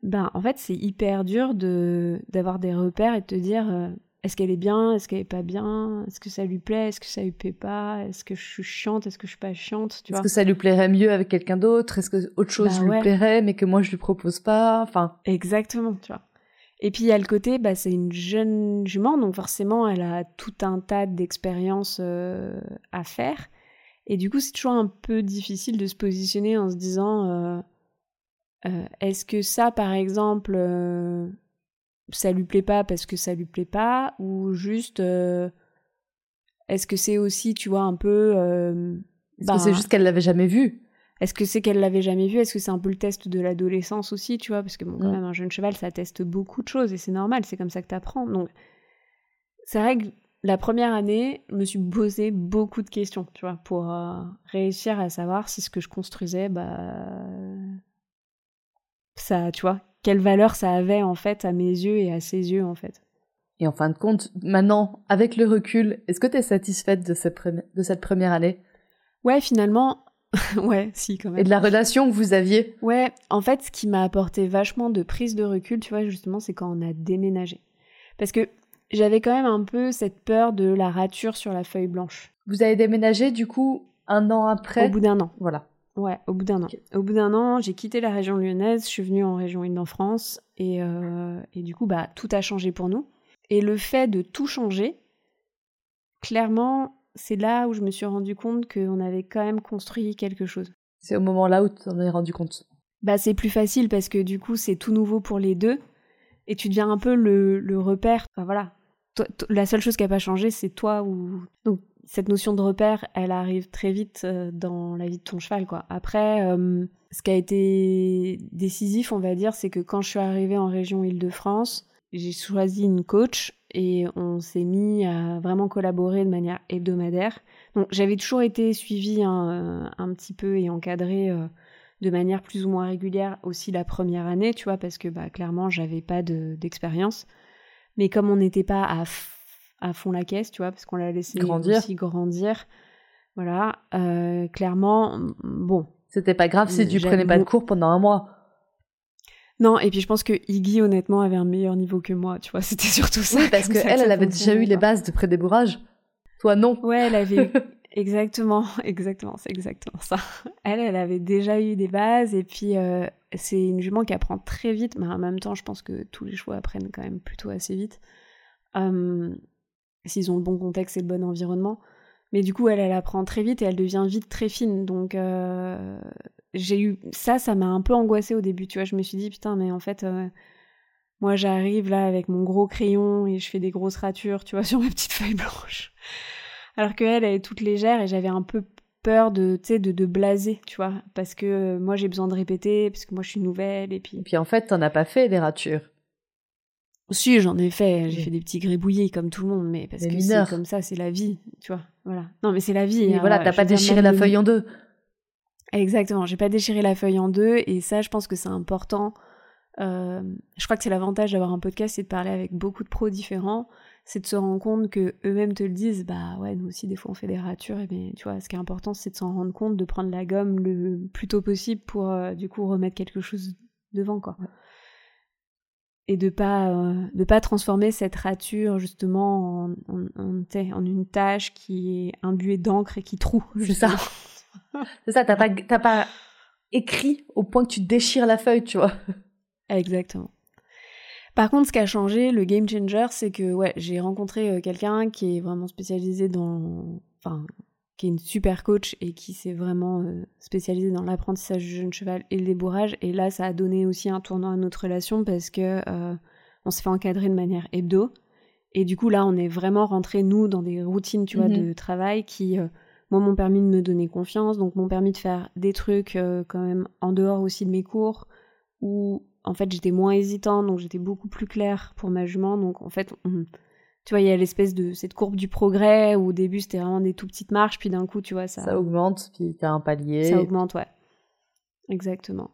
S2: Ben, en fait, c'est hyper dur de d'avoir des repères et de te dire, euh, est-ce qu'elle est bien Est-ce qu'elle est pas bien Est-ce que ça lui plaît Est-ce que ça lui plaît pas Est-ce que je suis chiante Est-ce que je suis pas chiante
S1: Est-ce que ça lui plairait mieux avec quelqu'un d'autre Est-ce que autre chose bah lui plairait mais que moi je lui propose pas Enfin.
S2: Exactement, tu vois. Et puis il y a le côté, bah, c'est une jeune jument, donc forcément elle a tout un tas d'expériences euh, à faire. Et du coup c'est toujours un peu difficile de se positionner en se disant, euh, euh, est-ce que ça par exemple, ça lui plaît pas parce que ça lui plaît pas, ou juste, est-ce que c'est aussi, tu vois, un peu...
S1: Que c'est bah, juste qu'elle l'avait jamais vu
S2: est-ce que c'est qu'elle l'avait jamais vu? Est-ce que c'est un peu le test de l'adolescence aussi, tu vois? Parce que bon, quand même, un jeune cheval, ça teste beaucoup de choses et c'est normal, c'est comme ça que t'apprends. Donc, c'est vrai que la première année, je me suis posé beaucoup de questions, tu vois, pour euh, réussir à savoir si ce que je construisais, bah. Ça, tu vois, quelle valeur ça avait en fait à mes yeux et à ses yeux en fait.
S1: Et en fin de compte, maintenant, avec le recul, est-ce que tu es satisfaite de cette, de cette première année?
S2: Ouais, finalement, ouais, si, quand même.
S1: Et de la relation que vous aviez
S2: Ouais, en fait, ce qui m'a apporté vachement de prise de recul, tu vois, justement, c'est quand on a déménagé. Parce que j'avais quand même un peu cette peur de la rature sur la feuille blanche.
S1: Vous avez déménagé, du coup, un an après
S2: Au bout d'un an.
S1: Voilà.
S2: Ouais, au bout d'un an. Au bout d'un an, j'ai quitté la région lyonnaise, je suis venue en région Île-de-France, et, euh, et du coup, bah, tout a changé pour nous. Et le fait de tout changer, clairement, c'est là où je me suis rendu compte qu'on avait quand même construit quelque chose.
S1: C'est au moment là où tu t'en es rendu compte
S2: Bah c'est plus facile parce que du coup c'est tout nouveau pour les deux et tu deviens un peu le, repère. Enfin voilà, la seule chose qui n'a pas changé c'est toi ou donc cette notion de repère elle arrive très vite euh, dans la vie de ton cheval quoi. Après euh, ce qui a été décisif on va dire c'est que quand je suis arrivée en région Île-de-France j'ai choisi une coach et on s'est mis à vraiment collaborer de manière hebdomadaire. Donc j'avais toujours été suivie un, petit peu et encadrée euh, de manière plus ou moins régulière aussi la première année, tu vois, parce que bah, clairement j'avais pas d'expérience. Mais comme on n'était pas à, à, fond la caisse, tu vois, parce qu'on l'a laissé
S1: grandir.
S2: aussi grandir, voilà, euh, clairement, bon.
S1: C'était pas grave si tu prenais pas de cours pendant un mois.
S2: Non, et puis je pense que Iggy, honnêtement, avait un meilleur niveau que moi, tu vois, c'était surtout ça.
S1: Oui, parce qu'elle, elle avait déjà eu les bases de prédébourrage. Toi, non.
S2: Ouais, elle avait Exactement, exactement, c'est exactement ça. Elle, elle avait déjà eu des bases, et puis euh, c'est une jument qui apprend très vite, mais en même temps, je pense que tous les chevaux apprennent quand même plutôt assez vite. S'ils ont le bon contexte et le bon environnement. Mais du coup, elle, elle apprend très vite et elle devient vite très fine. Donc, euh, j'ai eu ça, ça m'a un peu angoissée au début, tu vois. Je me suis dit, putain, mais en fait, euh, moi j'arrive là avec mon gros crayon et je fais des grosses ratures, tu vois, sur ma petite feuille blanche. Alors qu'elle, elle est toute légère et j'avais un peu peur de, tu sais, de, de blaser, tu vois, parce que euh, moi j'ai besoin de répéter, parce que moi je suis nouvelle et puis.
S1: Et puis en fait, t'en as pas fait des ratures.
S2: Si, j'en ai fait, j'ai fait des petits grébouillis comme tout le monde, mais parce que c'est comme ça, c'est la vie, tu vois. Voilà. Non, mais c'est la vie.
S1: Et voilà, t'as pas déchiré la feuille en deux.
S2: Exactement, j'ai pas déchiré la feuille en deux et ça, je pense que c'est important. Euh, je crois que c'est l'avantage d'avoir un podcast, c'est de parler avec beaucoup de pros différents, c'est de se rendre compte que eux-mêmes te le disent, bah ouais, nous aussi des fois on fait des ratures, et bien tu vois, ce qui est important, c'est de s'en rendre compte, de prendre la gomme le plus tôt possible pour euh, du coup remettre quelque chose devant quoi. Et de pas euh, de pas transformer cette rature justement en, en, en, une tâche qui est imbuée d'encre et qui troue.
S1: C'est ça. C'est ça, t'as pas, t'as pas écrit au point que tu déchires la feuille, tu vois.
S2: Exactement. Par contre, ce qui a changé, le game changer, c'est que ouais, j'ai rencontré euh, quelqu'un qui est vraiment spécialisé dans, enfin, qui est une super coach et qui s'est vraiment euh, spécialisé dans l'apprentissage du jeune cheval et le débourrage. Et là, ça a donné aussi un tournant à notre relation parce que euh, on s'est fait encadrer de manière hebdo. Et du coup, là, on est vraiment rentré nous dans des routines, tu vois, mm-hmm. de travail qui moi m'ont permis de me donner confiance, donc m'ont permis de faire des trucs euh, quand même en dehors aussi de mes cours, où en fait j'étais moins hésitante, donc j'étais beaucoup plus claire pour ma jument, donc en fait, tu vois, il y a l'espèce de cette courbe du progrès, où au début c'était vraiment des tout petites marches, puis d'un coup, tu vois, ça...
S1: Ça augmente, puis t'as un palier.
S2: Ça augmente, ouais. Exactement.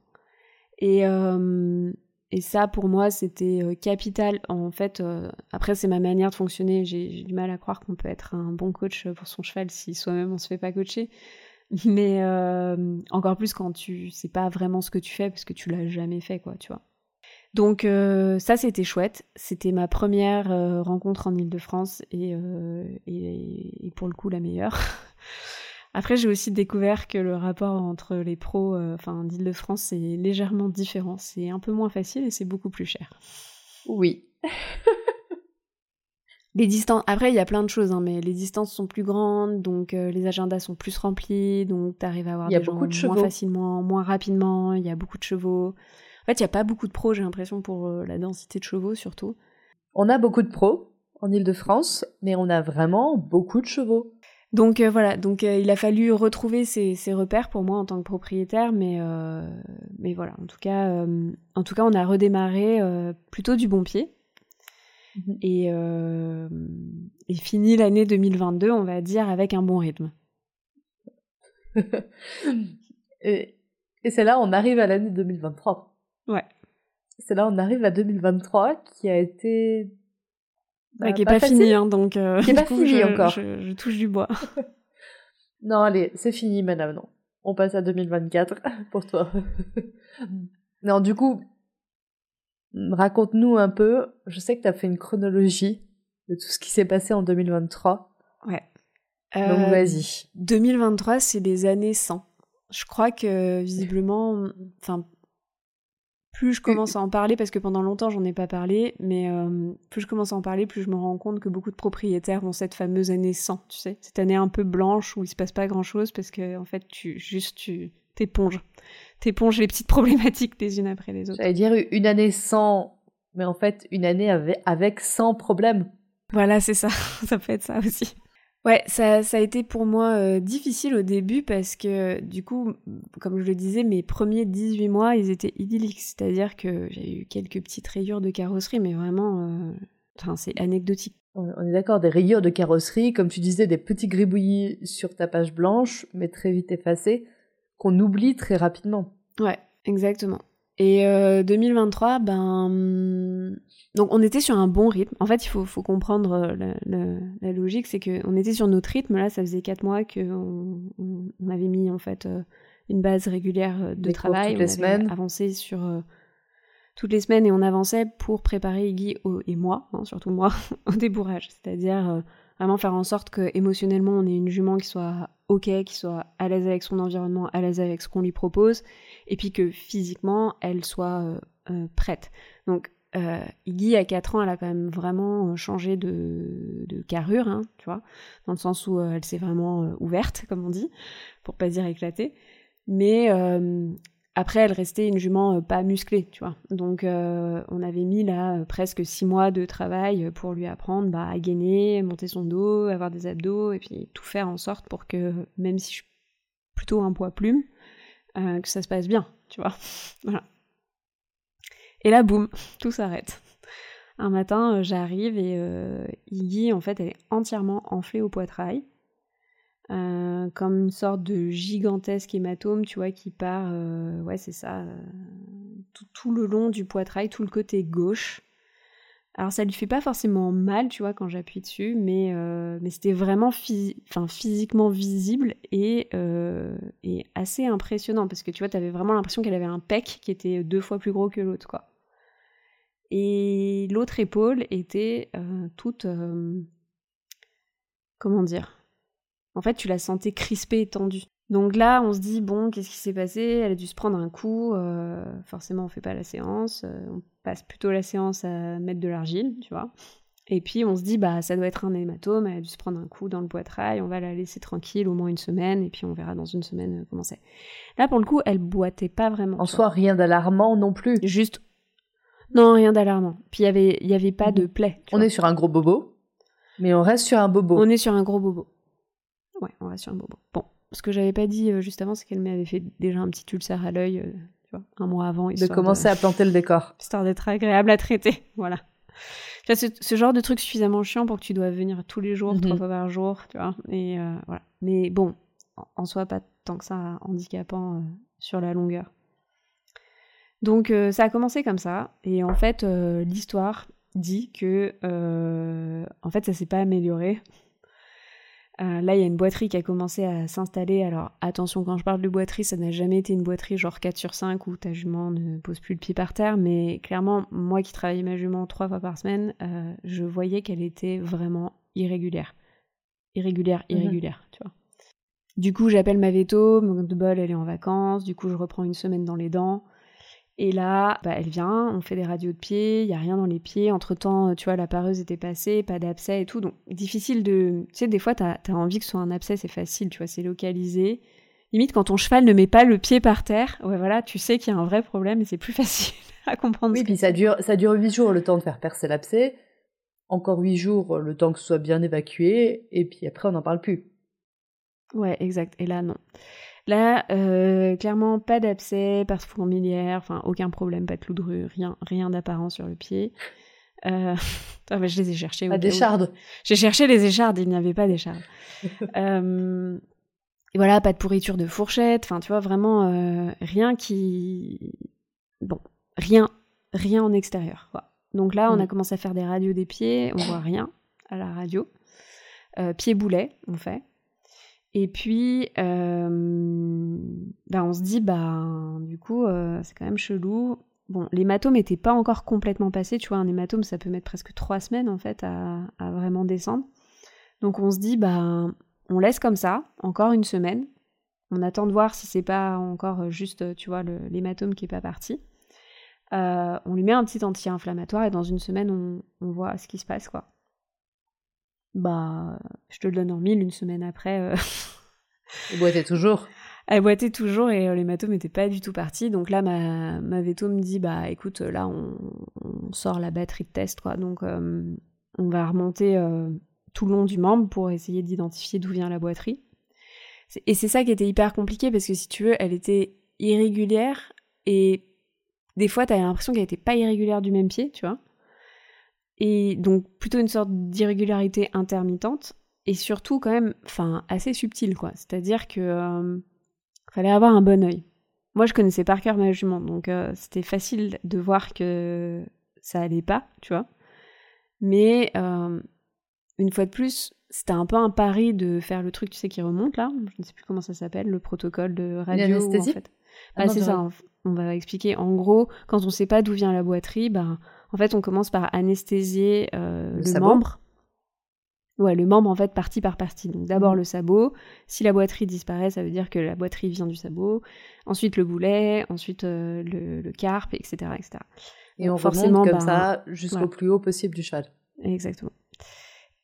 S2: Et, euh, et ça, pour moi, c'était euh, capital. En fait, euh, après, c'est ma manière de fonctionner. J'ai du mal à croire qu'on peut être un bon coach pour son cheval si soi-même on se fait pas coacher. Mais euh, encore plus quand tu sais pas vraiment ce que tu fais parce que tu l'as jamais fait, quoi, tu vois. Donc ça, c'était chouette. C'était ma première rencontre en Ile-de-France et, et, pour le coup la meilleure. Après, j'ai aussi découvert que le rapport entre les pros euh, enfin, d'Île-de-France est légèrement différent. C'est un peu moins facile et c'est beaucoup plus cher.
S1: Oui.
S2: les distances. Après, il y a plein de choses, hein, mais les distances sont plus grandes, donc euh, les agendas sont plus remplis, donc tu arrives à avoir
S1: y a
S2: des
S1: beaucoup
S2: gens
S1: de
S2: moins facilement, moins rapidement. Il y a beaucoup de chevaux. En fait, il n'y a pas beaucoup de pros, j'ai l'impression, pour euh, la densité de chevaux surtout.
S1: On a beaucoup de pros en Ile-de-France, mais on a vraiment beaucoup de chevaux.
S2: Donc euh, voilà, donc il a fallu retrouver ces, repères pour moi en tant que propriétaire, mais mais voilà, en tout cas, en tout cas, on a redémarré plutôt du bon pied. Mhm. Et, euh, et fini l'année 2022, on va dire, avec un bon rythme.
S1: et, et c'est là on arrive à l'année 2023.
S2: Ouais.
S1: C'est là on arrive à 2023 qui a été.
S2: Bah, qui est pas, fini, hein, donc. Euh,
S1: qui est pas fini encore.
S2: Je, touche du bois.
S1: non, allez, c'est fini, madame, non. On passe à 2024 pour toi. non, du coup, Raconte-nous un peu, je sais que tu as fait une chronologie de tout ce qui s'est passé en 2023.
S2: Ouais.
S1: Donc euh, vas-y.
S2: 2023, c'est des années 100. Je crois que visiblement, enfin, plus je commence à en parler, parce que pendant longtemps j'en ai pas parlé, mais euh, plus je commence à en parler, plus je me rends compte que beaucoup de propriétaires ont cette fameuse année 100, tu sais, cette année un peu blanche où il se passe pas grand chose parce que en fait tu juste tu t'éponges t'éponges les petites problématiques les unes après les autres.
S1: J'allais dire une année sans, mais en fait une année avec, avec 100 problèmes.
S2: Voilà, c'est ça, ça peut être ça aussi. Ouais, ça, ça a été pour moi euh, difficile au début parce que du coup, comme je le disais, mes premiers 18 mois, ils étaient idylliques. C'est-à-dire que j'ai eu quelques petites rayures de carrosserie, mais vraiment, euh, enfin, c'est anecdotique.
S1: On est d'accord, des rayures de carrosserie, comme tu disais, des petits gribouillis sur ta page blanche, mais très vite effacés qu'on oublie très rapidement.
S2: Ouais, exactement. Et 2023, euh, ben, donc on était sur un bon rythme. En fait, il faut, faut comprendre euh, la, logique, c'est qu'on était sur notre rythme. Là, ça faisait quatre mois qu'on on, avait mis en fait euh, une base régulière de travail.
S1: Toutes les
S2: on
S1: semaines.
S2: avancé sur toutes les semaines et on avançait pour préparer Iggy et moi, hein, surtout moi, au débourrage. C'est-à-dire vraiment faire en sorte que émotionnellement on ait une jument qui soit ok, qui soit à l'aise avec son environnement, à l'aise avec ce qu'on lui propose, et puis que physiquement elle soit euh, euh, prête. Donc euh, Iggy à 4 ans, elle a quand même vraiment euh, changé de, de carrure, hein, tu vois, dans le sens où elle s'est vraiment ouverte, comme on dit, pour pas dire éclatée. Mais après, elle restait une jument euh, pas musclée, tu vois. Donc, euh, on avait mis là euh, presque six mois de travail pour lui apprendre bah, à gainer, monter son dos, avoir des abdos, et puis tout faire en sorte pour que, même si je suis plutôt un poids plume, que ça se passe bien, tu vois. voilà. Et là, boum, tout s'arrête. Un matin, j'arrive et Iggy, en fait, elle est entièrement enflée au poitrail. Euh, comme une sorte de gigantesque hématome, tu vois, qui part, euh, ouais, c'est ça, euh, tout, le long du poitrail, tout le côté gauche. Alors ça lui fait pas forcément mal, tu vois, quand j'appuie dessus, mais, mais c'était vraiment physiquement visible et, et, assez impressionnant, parce que tu vois, t'avais vraiment l'impression qu'elle avait un pec qui était deux fois plus gros que l'autre, quoi. Et l'autre épaule était toute... comment dire en fait, tu la sentais crispée et tendue. Donc là, on se dit, bon, qu'est-ce qui s'est passé? Elle a dû se prendre un coup. Euh, forcément, on fait pas la séance. Euh, on passe plutôt la séance à mettre de l'argile, tu vois. Et puis, on se dit, bah, ça doit être un hématome. Elle a dû se prendre un coup dans le poitrail. On va la laisser tranquille au moins une semaine. Et puis, on verra dans une semaine euh, comment c'est. Là, pour le coup, elle boitait pas vraiment.
S1: En soi, rien d'alarmant non plus.
S2: Juste. Non, rien d'alarmant. Puis, il y avait, y avait pas de plaie.
S1: On est sur un gros bobo. Mais on reste sur un bobo.
S2: On est sur un gros bobo. Ouais, on va sur un bobo. Bon, ce que j'avais pas dit euh, juste avant, c'est qu'elle m'avait fait déjà un petit ulcère à l'œil, euh, tu vois, un mois avant.
S1: De commencer à planter le décor.
S2: Histoire d'être agréable à traiter, voilà. Ce, ce, genre de truc suffisamment chiant pour que tu dois venir tous les jours, trois mhm. fois par jour, tu vois. Et euh, voilà. Mais bon, en soi, pas tant que ça handicapant sur la longueur. Donc ça a commencé comme ça. Et en fait, l'histoire dit que en fait ça s'est pas amélioré euh, là, il y a une boiterie qui a commencé à s'installer. Alors attention, quand je parle de boiterie, ça n'a jamais été une boiterie genre 4 sur 5 où ta jument ne pose plus le pied par terre. Mais clairement, moi qui travaillais ma jument trois fois par semaine, euh, je voyais qu'elle était vraiment irrégulière. Irrégulière, mhm. irrégulière, tu vois. Du coup, j'appelle ma veto, mon de bol, elle est en vacances. Du coup, je reprends une semaine dans les dents. Et là, bah, elle vient, on fait des radios de pieds, il y a rien dans les pieds. Entre-temps, tu vois, la pareuse était passée, pas d'abcès et tout. Donc, difficile de... Tu sais, des fois, t'as as envie que ce soit un abcès, c'est facile, tu vois, c'est localisé. Limite, quand ton cheval ne met pas le pied par terre, ouais, voilà, tu sais qu'il y a un vrai problème et c'est plus facile à comprendre.
S1: Oui, puis ça dure, ça dure 8 jours le temps de faire percer l'abcès. Encore 8 jours le temps que ce soit bien évacué. Et puis après, on n'en parle plus.
S2: Ouais, exact. Et là, non. Là, euh, clairement, pas d'abcès, pas de fourmilière, enfin, aucun problème, pas de clou de rue, rien, rien d'apparent sur le pied. Euh... Ah, je les ai cherchés.
S1: Pas d'échardes.
S2: J'ai cherché les échardes, il n'y avait pas d'échardes. euh... Et voilà, pas de pourriture de fourchette, enfin, tu vois, vraiment euh, rien qui. Bon, rien, rien en extérieur. Donc là, on a mm. commencé à faire des radios des pieds, on voit rien à la radio. Euh, pied boulet, on fait. Et puis, euh, bah, on se dit, bah, du coup, euh, c'est quand même chelou. Bon, l'hématome n'était pas encore complètement passé, tu vois, un hématome, ça peut mettre presque trois semaines, en fait, à, vraiment descendre. Donc on se dit, bah, on laisse comme ça, encore une semaine. On attend de voir si c'est pas encore juste, tu vois, l'hématome qui est pas parti. Euh, on lui met un petit anti-inflammatoire et dans une semaine, on, on voit ce qui se passe, quoi bah, je te le donne en mille, une semaine après. Euh...
S1: Elle boitait toujours.
S2: Elle boitait toujours et euh, l'hématome n'était pas du tout parti. Donc là, ma, ma veto me dit, bah écoute, là, on, sort la batterie de test, quoi. Donc euh, on va remonter euh, tout le long du membre pour essayer d'identifier d'où vient la boiterie. Et c'est ça qui était hyper compliqué parce que si tu veux, elle était irrégulière et des fois, t'as l'impression qu'elle était pas irrégulière du même pied, tu vois. Et donc plutôt une sorte d'irrégularité intermittente et surtout quand même, enfin assez subtile quoi. C'est-à-dire que euh, fallait avoir un bon œil. Moi je connaissais par cœur ma jument, donc euh, c'était facile de voir que ça allait pas, tu vois. Mais euh, une fois de plus, c'était un peu un pari de faire le truc, tu sais, qui remonte là. Je ne sais plus comment ça s'appelle, le protocole de radio. En fait. Bah, c'est ça. On va expliquer. En gros, quand on sait pas d'où vient la boiterie, bah en fait, on commence par anesthésier euh, le, membre. Ouais, le membre en fait partie par partie. Donc d'abord mmh. le sabot. Si la boiterie disparaît, ça veut dire que la boiterie vient du sabot. Ensuite le boulet, ensuite euh, le, carpe, etc., etc.
S1: Et on forcément comme ben, ça jusqu'au plus haut possible du cheval.
S2: Exactement.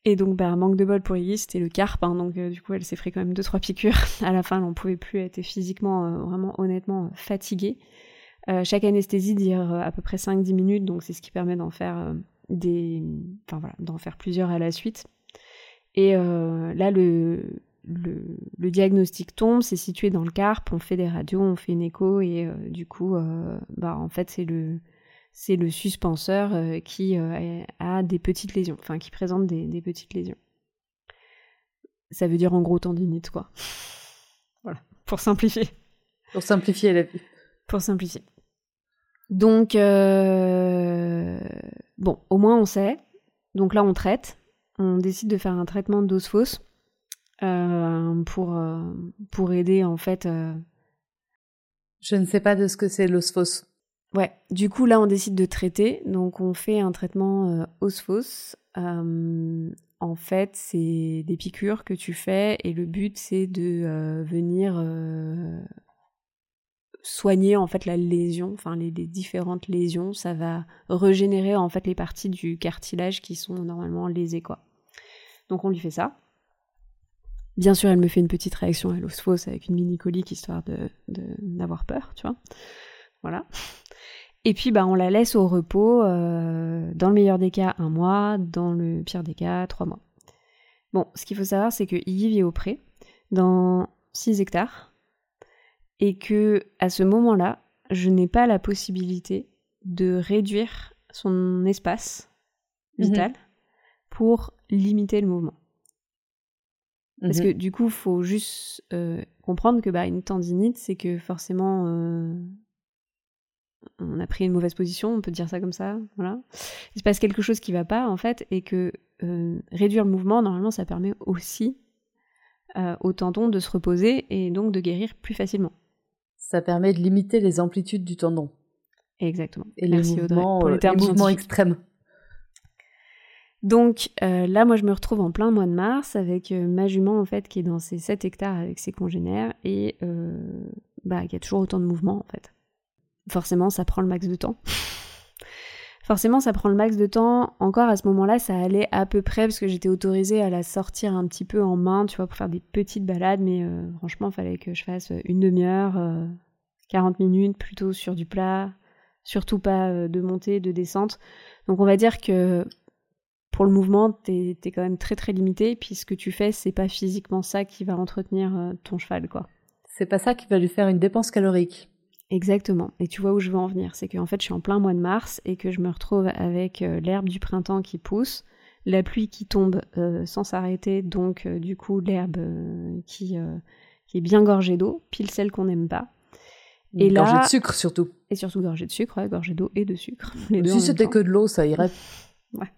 S2: Et donc, bah, manque de bol pour Iggy, c'était le carpe. Hein, donc, euh, du coup, elle s'est fait quand même deux trois piqûres. à la fin, elle n'en pouvait plus. Elle physiquement, vraiment, honnêtement, fatiguée. Euh, chaque anesthésie dure euh, à peu près 5-10 minutes, donc c'est ce qui permet d'en faire euh, des, enfin voilà, faire plusieurs à la suite. Et là, le, le, diagnostic tombe, c'est situé dans le carpe, on fait des radios, on fait une écho, et du coup, bah, en fait, c'est le, c'est le suspenseur qui a des petites lésions, enfin qui présente des, des, petites lésions. Ça veut dire en gros tendinite, quoi. Voilà, pour simplifier.
S1: Pour simplifier la vie.
S2: Pour simplifier. Donc, euh, bon, au moins on sait. Donc là, on traite. On décide de faire un traitement de dose euh, pour, euh, pour aider en fait.
S1: Je ne sais pas de ce que c'est l'os fausse.
S2: Ouais, du coup là on décide de traiter, donc on fait un traitement os en fait, c'est des piqûres que tu fais et le but c'est de venir soigner en fait la lésion, enfin les, différentes lésions, ça va régénérer en fait les parties du cartilage qui sont normalement lésées. Donc on lui fait ça. Bien sûr, elle me fait une petite réaction à l'os fausse avec une mini colique histoire de d'avoir peur, tu vois. Voilà. Et puis bah on la laisse au repos, euh, dans le meilleur des cas un mois, dans le pire des cas trois mois. Bon, ce qu'il faut savoir c'est que Yves vit au pré, dans 6 hectares, et que à ce moment-là, je n'ai pas la possibilité de réduire son espace mhm. vital pour limiter le mouvement. Parce que mhm. du coup, il faut juste euh, comprendre que bah, une tendinite, c'est que forcément, euh, on a pris une mauvaise position, on peut dire ça comme ça, voilà. Il se passe quelque chose qui va pas en fait, et que euh, réduire le mouvement, normalement, ça permet aussi au tendon de se reposer et donc de guérir plus facilement.
S1: Ça permet de limiter les amplitudes du tendon.
S2: Exactement.
S1: Et les mouvements, pour les, euh, mouvements extrêmes.
S2: Donc euh, là, moi, je me retrouve en plein mois de mars avec euh, ma jument, en fait, qui est dans ses 7 hectares avec ses congénères et bah, qui a toujours autant de mouvements, en fait. Forcément, ça prend le max de temps. forcément, ça prend le max de temps. Encore à ce moment-là, ça allait à peu près parce que j'étais autorisée à la sortir un petit peu en main, tu vois, pour faire des petites balades. Mais euh, franchement, il fallait que je fasse une demi-heure, 40 euh, minutes plutôt sur du plat, surtout pas euh, de montée, de descente. Donc on va dire que pour le mouvement, t'es es quand même très très limité. Puis ce que tu fais, c'est pas physiquement ça qui va entretenir ton cheval, quoi.
S1: C'est pas ça qui va lui faire une dépense calorique.
S2: Exactement. Et tu vois où je veux en venir. C'est qu'en fait, je suis en plein mois de mars et que je me retrouve avec euh, l'herbe du printemps qui pousse, la pluie qui tombe euh, sans s'arrêter, donc euh, du coup l'herbe qui, qui est bien gorgée d'eau, pile celle qu'on n'aime pas.
S1: Et gorgée de sucre surtout.
S2: Et surtout gorgée de sucre, ouais, gorgée d'eau et de sucre.
S1: si c'était que de l'eau, ça irait.
S2: ouais.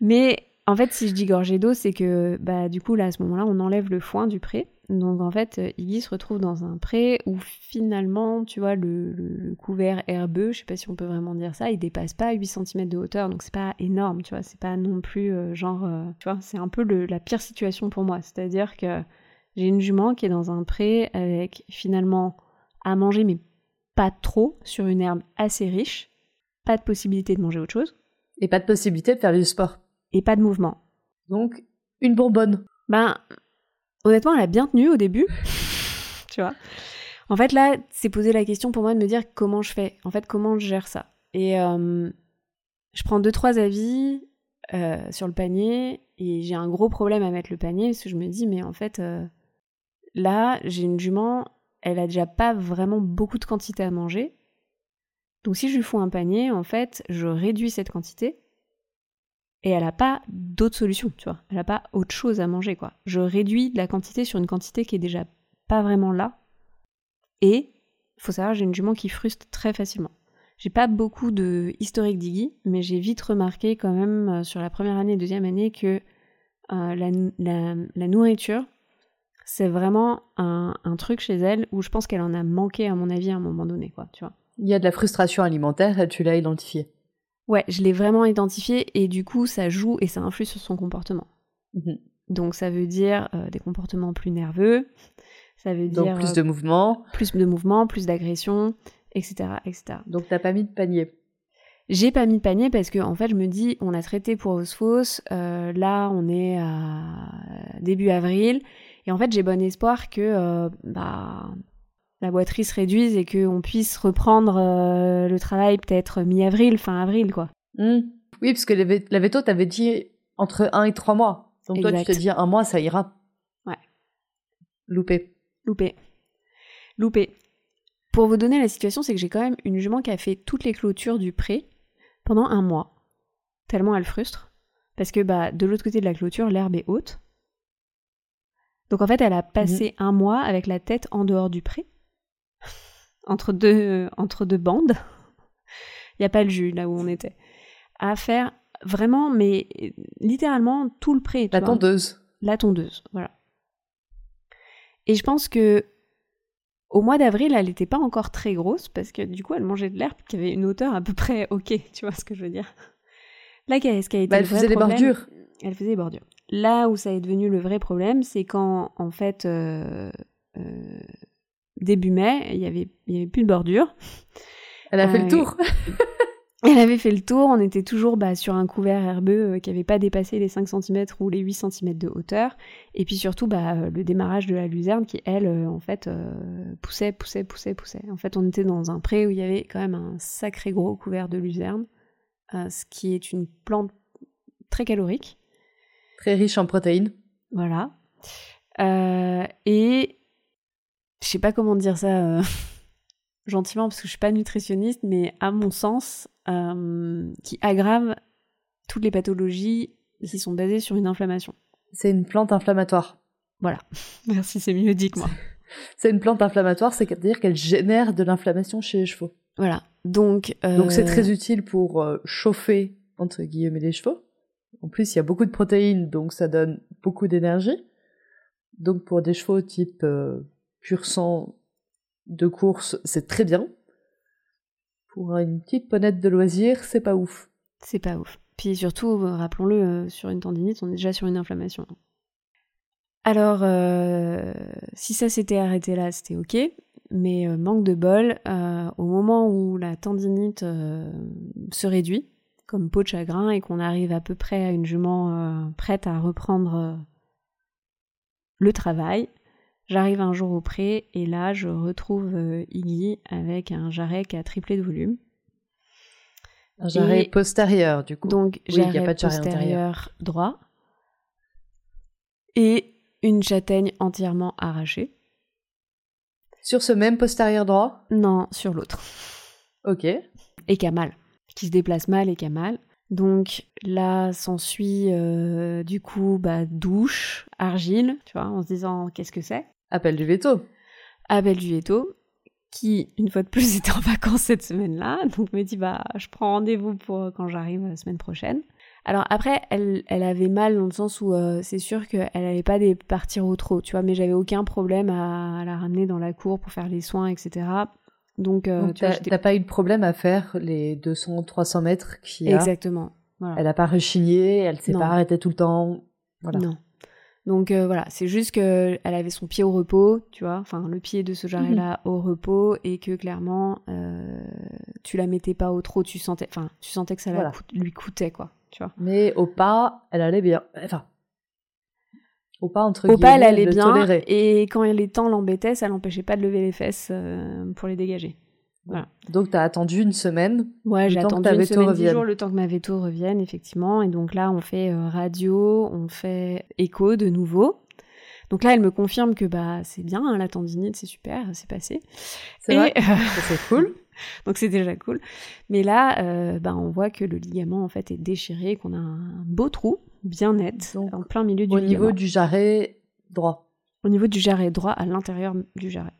S2: Mais en fait, si je dis gorgée d'eau, c'est que bah, du coup, là, à ce moment-là, on enlève le foin du pré donc en fait, euh, Iggy se retrouve dans un pré où finalement, tu vois, le, couvert herbeux, je sais pas si on peut vraiment dire ça, il dépasse pas 8 cm de hauteur, donc c'est pas énorme, tu vois, c'est pas non plus euh, genre, euh, tu vois, c'est un peu la pire situation pour moi, c'est-à-dire que j'ai une jument qui est dans un pré avec finalement à manger, mais pas trop, sur une herbe assez riche, pas de possibilité de manger autre chose.
S1: Et pas de possibilité de faire du sport.
S2: Et pas de mouvement.
S1: Donc, une bonbonne.
S2: Ben, honnêtement, elle a bien tenu au début. tu vois. En fait, là, c'est poser la question pour moi de me dire comment je fais. En fait, comment je gère ça. Et euh, je prends deux, trois avis euh, sur le panier et j'ai un gros problème à mettre le panier parce que je me dis, mais en fait, euh, là, j'ai une jument, elle a déjà pas vraiment beaucoup de quantité à manger. Donc si je lui fous un panier, en fait, je réduis cette quantité et elle n'a pas d'autre solution, tu vois. Elle n'a pas autre chose à manger, quoi. Je réduis la quantité sur une quantité qui est déjà pas vraiment là. Et, faut savoir, j'ai une jument qui frustre très facilement. J'ai pas beaucoup de historique d'Iggy, mais j'ai vite remarqué quand même euh, sur la première année deuxième année que euh, la, nourriture, c'est vraiment un, un, truc chez elle où je pense qu'elle en a manqué à mon avis à un moment donné, quoi, tu vois.
S1: Il y a de la frustration alimentaire tu l'as identifié.
S2: Ouais, je l'ai vraiment identifié et du coup, ça joue et ça influe sur son comportement. Mhm. Donc, ça veut dire euh, des comportements plus nerveux, ça veut
S1: dire. plus de euh, mouvements.
S2: Plus de mouvements, plus d'agression, etc., etc.
S1: Donc, t'as pas mis de panier
S2: j'ai pas mis de panier parce que en fait je me dis on a traité pour Osphos, euh, là on est à début avril et en fait j'ai bon espoir que bah la boiterie se réduise et qu'on puisse reprendre euh, le travail peut-être mi-avril, fin avril, quoi.
S1: Hmm. Oui, parce que la veto t'avait dit entre un et trois mois. Donc toi, tu te dis un mois, ça ira.
S2: Ouais.
S1: Loupé.
S2: Loupé. Loupé. Pour vous donner la situation, c'est que j'ai quand même une jument qui a fait toutes les clôtures du pré pendant un mois. Tellement elle frustre. Parce que bah, de l'autre côté de la clôture, l'herbe est haute. Donc en fait, elle a passé mhm. un mois avec la tête en dehors du pré entre deux, entre deux bandes. Il n'y a pas le jus là où on était. À faire vraiment, mais littéralement tout le pré.
S1: La tondeuse.
S2: La tondeuse, voilà. Et je pense que au mois d'avril, elle n'était pas encore très grosse parce que du coup, elle mangeait de l'herbe qui avait une hauteur à peu près ok, tu vois ce que je veux dire. Là, qu'est-ce qui a été
S1: bah, Elle faisait des bordures.
S2: Elle faisait des bordures. Là où ça est devenu le vrai problème, c'est quand en fait euh, euh, début mai, il y avait, il y avait plus de bordure.
S1: Elle a fait le euh, tour.
S2: Elle avait fait le tour, on était toujours bah, sur un couvert herbeux euh, qui n'avait pas dépassé les 5 cm ou les 8 cm de hauteur. Et puis surtout bah, euh, le démarrage de la luzerne qui, elle, en fait, poussait, poussait, poussait, poussait. En fait, on était dans un pré où il y avait quand même un sacré gros couvert de luzerne, ce qui est une plante très calorique.
S1: Très riche en protéines.
S2: Voilà. et je sais pas comment dire ça euh, gentiment parce que je suis pas nutritionniste, mais à mon sens, euh, qui aggrave toutes les pathologies qui sont basées sur une inflammation.
S1: C'est une plante inflammatoire.
S2: Voilà. Merci, c'est mieux dit que moi.
S1: c'est une plante inflammatoire, c'est-à-dire qu'elle génère de l'inflammation chez les chevaux.
S2: Voilà. Donc,
S1: euh, donc c'est très utile pour chauffer entre guillemets les chevaux. En plus, il y a beaucoup de protéines, donc ça donne beaucoup d'énergie. Donc pour des chevaux type pur de course, c'est très bien. Pour une petite ponette de loisir, c'est pas ouf.
S2: C'est pas ouf. Puis surtout, euh, rappelons-le, euh, sur une tendinite, on est déjà sur une inflammation. Alors, euh, si ça s'était arrêté là, c'était ok. mais manque de bol, au moment où la tendinite se réduit, comme peau de chagrin, et qu'on arrive à peu près à une jument prête à reprendre le travail, j'arrive un jour au pré, et là je retrouve Iggy avec un jarret qui a triplé de volume.
S1: Un jarret postérieur, du coup.
S2: Donc, jarret postérieur droit. Et une châtaigne entièrement arrachée.
S1: Sur ce même postérieur droit?
S2: Non, sur l'autre.
S1: Ok.
S2: Et qui a mal. Qui se déplace mal et qui a mal. Donc là, s'ensuit euh, du coup bah, douche, argile, tu vois, en se disant qu'est-ce que c'est?
S1: Appel du veto.
S2: Appel du veto, qui, une fois de plus, était en vacances cette semaine-là. Donc me dit bah je prends rendez-vous pour quand j'arrive la semaine prochaine. Alors après, elle, elle avait mal dans le sens où euh, c'est sûr qu'elle allait pas partir au trop, tu vois, mais j'avais aucun problème à, la ramener dans la cour pour faire les soins, etc. Donc,
S1: euh, tu t'as pas eu de problème à faire les 200, 300 mètres qui
S2: Exactement.
S1: Elle a pas rechigné, elle s'est pas arrêtée tout le temps. Voilà.
S2: Non. Donc euh, voilà, c'est juste que elle avait son pied au repos, tu vois, enfin le pied de ce jarret-là mhm. au repos et que clairement euh, tu la mettais pas au trop, tu sentais, enfin tu sentais que ça lui coûtait quoi.
S1: Mais au pas, elle allait bien. Enfin, au pas entre
S2: Au pas, elle allait bien. Et quand les temps l'embêtaient, ça l'empêchait pas de lever les fesses euh, pour les dégager. Voilà.
S1: Donc t'as attendu une semaine.
S2: Ouais, j'ai attendu une semaine, dix jours, le temps que ma veto revienne, effectivement. Et donc là, on fait euh, radio, on fait écho de nouveau. Donc là, elle me confirme que bah c'est bien, hein, la tendinite, c'est super, c'est passé.
S1: C'est c'est cool.
S2: donc c'est déjà cool. Mais là, euh, bah, on voit que le ligament en fait est déchiré, qu'on a un beau trou bien net en plein milieu du
S1: Au niveau du jarret droit.
S2: Au niveau du jarret droit, à l'intérieur du jarret,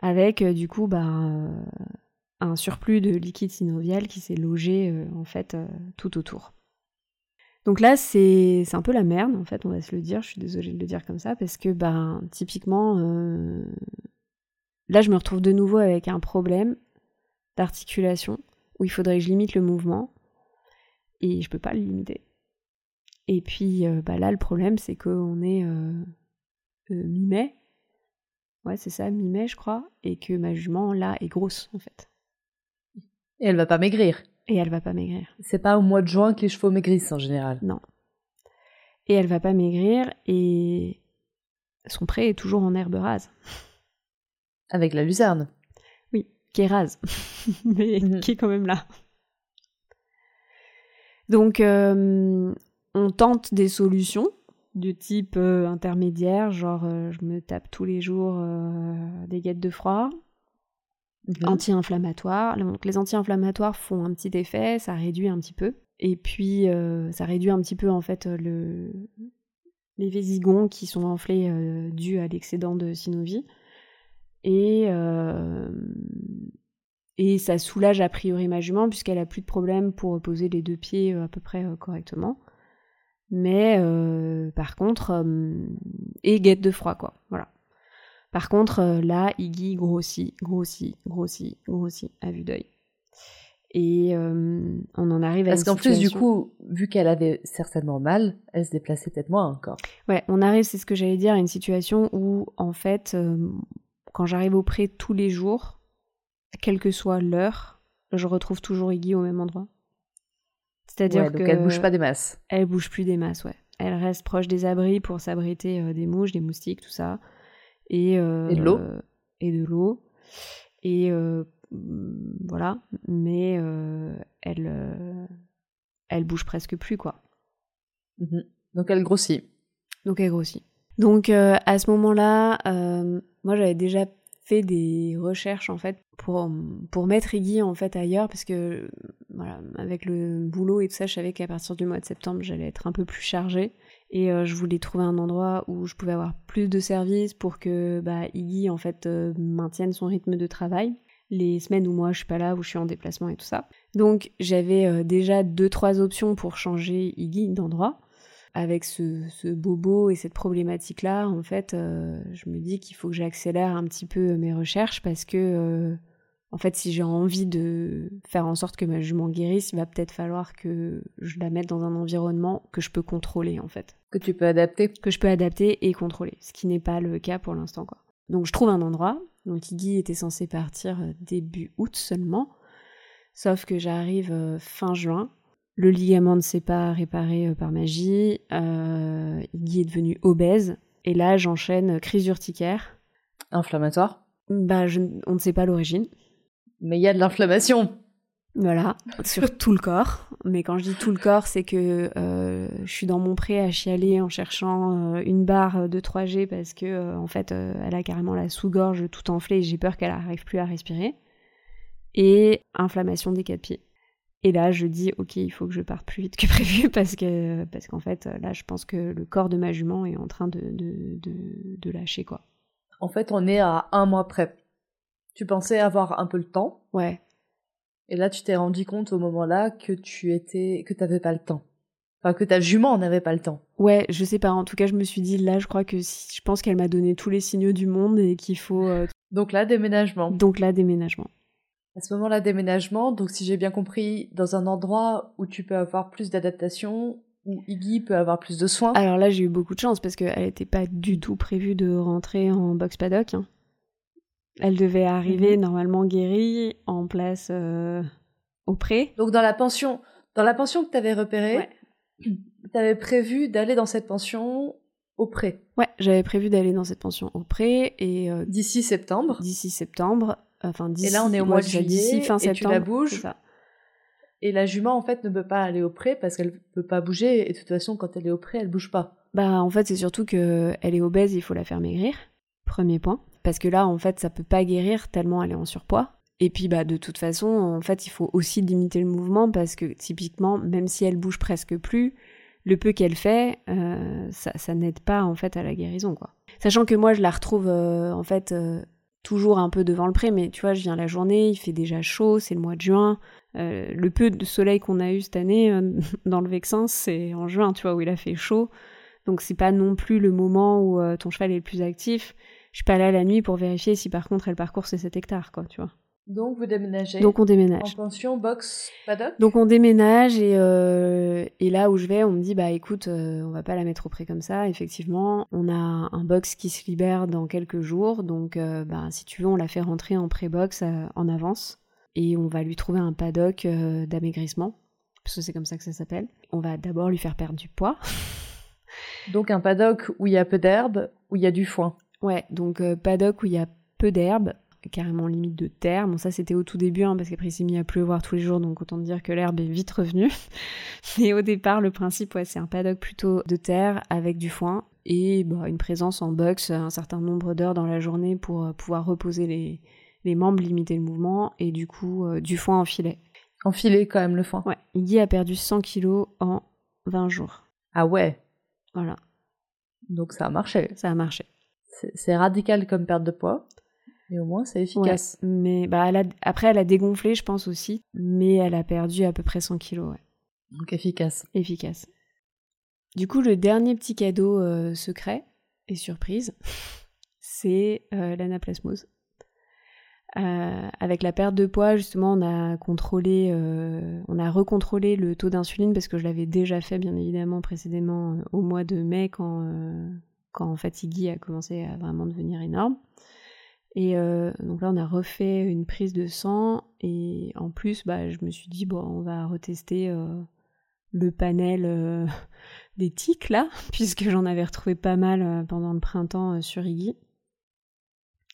S2: avec euh, du coup bah, euh, un surplus de liquide synovial qui s'est logé en fait tout autour. Donc là, c'est un peu la merde, en fait, on va se le dire. Je suis désolée de le dire comme ça, parce que, bah, typiquement, là, je me retrouve de nouveau avec un problème d'articulation où il faudrait que je limite le mouvement et je peux pas le limiter. Et puis euh, bah là le problème c'est qu'on est, euh, euh, mi-mai, ouais c'est ça mi-mai je crois, et que ma jument là est grosse en fait.
S1: Et elle va pas maigrir.
S2: Et elle va pas maigrir.
S1: C'est pas au mois de juin que les chevaux maigrissent en général.
S2: Non. Et elle va pas maigrir et son pré est toujours en herbe rase.
S1: Avec la luzerne
S2: qui est rase, mais mhm. qui est quand même là. Donc, euh, on tente des solutions du type euh, intermédiaire, genre euh, je me tape tous les jours des guettes de froid, mhm. anti-inflammatoires. Donc, les anti-inflammatoires font un petit effet, ça réduit un petit peu. Et puis, ça réduit un petit peu en fait le, les vésigons qui sont enflés dus à l'excédent de synovie. Et, euh, et ça soulage a priori ma jument puisqu'elle a plus de problème pour poser les deux pieds euh, à peu près euh, correctement. Mais par contre, et guette de froid quoi, voilà. Par contre, là, Iggy grossit, grossit, grossit, grossit à vue d'œil. Et on en arrive à
S1: Parce qu'en plus, du coup, vu qu'elle avait certainement mal, elle se déplaçait peut-être moins encore.
S2: Ouais, on arrive, c'est ce que j'allais dire, à une situation où, en fait, quand j'arrive au pré tous les jours, quelle que soit l'heure, je retrouve toujours Iggy au même endroit.
S1: C'est-à-dire qu'elle que bouge pas des masses.
S2: Elle bouge plus des masses, ouais. Elle reste proche des abris pour s'abriter euh, des mouches, des moustiques, tout ça. Et,
S1: euh, et de l'eau.
S2: et de l'eau. Et euh, voilà. Mais elle, elle bouge presque plus, quoi.
S1: Mhm. Donc elle grossit.
S2: Donc elle grossit. Donc à ce moment-là, moi, j'avais déjà fait des recherches en fait pour, pour mettre Iggy en fait ailleurs parce que avec le boulot et tout ça, je savais qu'à partir du mois de septembre, j'allais être un peu plus chargée. Et euh, je voulais trouver un endroit où je pouvais avoir plus de services pour que bah, Iggy en fait euh, maintienne son rythme de travail. Les semaines où moi je suis pas là, où je suis en déplacement et tout ça. Donc j'avais euh, déjà deux trois options pour changer Iggy d'endroit. Avec ce, bobo et cette problématique-là, en fait, je me dis qu'il faut que j'accélère un petit peu mes recherches parce que, en fait, si j'ai envie de faire en sorte que ma jument guérisse, il va peut-être falloir que je la mette dans un environnement que je peux contrôler, en fait.
S1: Que tu peux adapter
S2: Que je peux adapter et contrôler, ce qui n'est pas le cas pour l'instant, quoi. Donc je trouve un endroit. Donc Iggy était censé partir euh, début août seulement. Sauf que j'arrive euh, fin juin. Le ligament ne s'est pas réparé euh, par magie. Iggy est devenu obèse. Et là, j'enchaîne crise urticaire.
S1: Inflammatoire
S2: Bah, on ne sait pas l'origine.
S1: Mais il y a de l'inflammation.
S2: Voilà, sur tout le corps. Mais quand je dis tout le corps, c'est que euh, je suis dans mon pré à chialer en cherchant euh, une barre de 3G parce que euh, en fait, elle a carrément la sous-gorge tout enflée et j'ai peur qu'elle n'arrive plus à respirer. Et inflammation des quatre pieds. Et là, je dis, ok, il faut que je parte plus vite que prévu parce que parce qu'en fait, là, je pense que le corps de ma jument est en train de, de, de, de lâcher quoi.
S1: En fait, on est à un mois près. Tu pensais avoir un peu le temps.
S2: Ouais.
S1: Et là, tu t'es rendu compte au moment-là que tu étais, que t'avais pas le temps. Enfin, que ta jument n'avait pas le temps.
S2: Ouais, je sais pas. En tout cas, je me suis dit, là, je crois que si, je pense qu'elle m'a donné tous les signaux du monde et qu'il faut. Euh,
S1: donc là, déménagement.
S2: Donc là, déménagement.
S1: À ce moment-là, déménagement. Donc, si j'ai bien compris, dans un endroit où tu peux avoir plus d'adaptation, où Iggy peut avoir plus de soins.
S2: Alors là, j'ai eu beaucoup de chance parce qu'elle n'était pas du tout prévue de rentrer en box paddock. Hein. Elle devait arriver mhm. normalement guérie en place euh, au pré.
S1: Donc dans la pension, dans la pension que tu avais repérée, tu avais prévu d'aller dans cette pension au pré.
S2: Ouais, j'avais prévu d'aller dans cette pension au pré et
S1: euh, d'ici septembre.
S2: D'ici septembre, enfin d'ici.
S1: Et là on est au mois de juillet. fin septembre. Et tu la bouges. Et la jument en fait ne peut pas aller au pré parce qu'elle peut pas bouger et de toute façon quand elle est au pré elle bouge pas.
S2: Bah en fait c'est surtout que elle est obèse, il faut la faire maigrir. Premier point parce que là en fait ça peut pas guérir tellement elle est en surpoids. Et puis bah de toute façon en fait il faut aussi limiter le mouvement parce que typiquement même si elle bouge presque plus, le peu qu'elle fait euh, ça, n'aide pas en fait à la guérison quoi. Sachant que moi je la retrouve euh, en fait euh, toujours un peu devant le pré, mais tu vois je viens la journée, il fait déjà chaud, c'est le mois de juin. le peu de soleil qu'on a eu cette année dans le Vexin, c'est en juin, tu vois, où il a fait chaud. Donc c'est pas non plus le moment où ton cheval est le plus actif je suis pas là la nuit pour vérifier si par contre elle parcourt ces 7 hectares, quoi, tu vois.
S1: Donc vous déménagez.
S2: Donc on déménage.
S1: En pension, box, paddock?
S2: Donc on déménage et, euh, et là où je vais, on me dit bah écoute, euh, on va pas la mettre au pré comme ça. Effectivement, on a un box qui se libère dans quelques jours, donc euh, bah si tu veux, on la fait rentrer en pré-box en avance et on va lui trouver un paddock d'amaigrissement, parce que c'est comme ça que ça s'appelle. On va d'abord lui faire perdre du poids.
S1: donc un paddock où il y a peu d'herbe, où il y a du foin.
S2: Ouais, donc euh, paddock où il y a peu d'herbe, carrément limite de terre. Bon, ça c'était au tout début, hein, parce qu'après il s'est mis à pleuvoir tous les jours, donc autant dire que l'herbe est vite revenue. Mais au départ, le principe, ouais, c'est un paddock plutôt de terre avec du foin et bah, une présence en box un certain nombre d'heures dans la journée pour euh, pouvoir reposer les, les, membres, limiter le mouvement et du coup euh, du foin en filet.
S1: En filet quand même le foin.
S2: Ouais, Iggy a perdu 100 kilos en 20 jours.
S1: Ah ouais.
S2: Voilà.
S1: Donc ça a marché.
S2: Ça a marché.
S1: C'est radical comme perte de poids. Et au moins, c'est efficace.
S2: mais bah, elle a, après, elle a dégonflé, je pense aussi. Mais elle a perdu à peu près 100 kilos. Ouais.
S1: Donc efficace.
S2: Efficace. Du coup, le dernier petit cadeau euh, secret et surprise, c'est euh, l'anaplasmose. Euh, avec la perte de poids, justement, on a contrôlé, on a recontrôlé le taux d'insuline parce que je l'avais déjà fait, bien évidemment, précédemment au mois de mai quand quand en Iggy a commencé à vraiment devenir énorme. Et euh, donc là, on a refait une prise de sang et en plus, bah, je me suis dit bon, on va retester euh, le panel euh, des tics là, puisque j'en avais retrouvé pas mal pendant le printemps sur Iggy.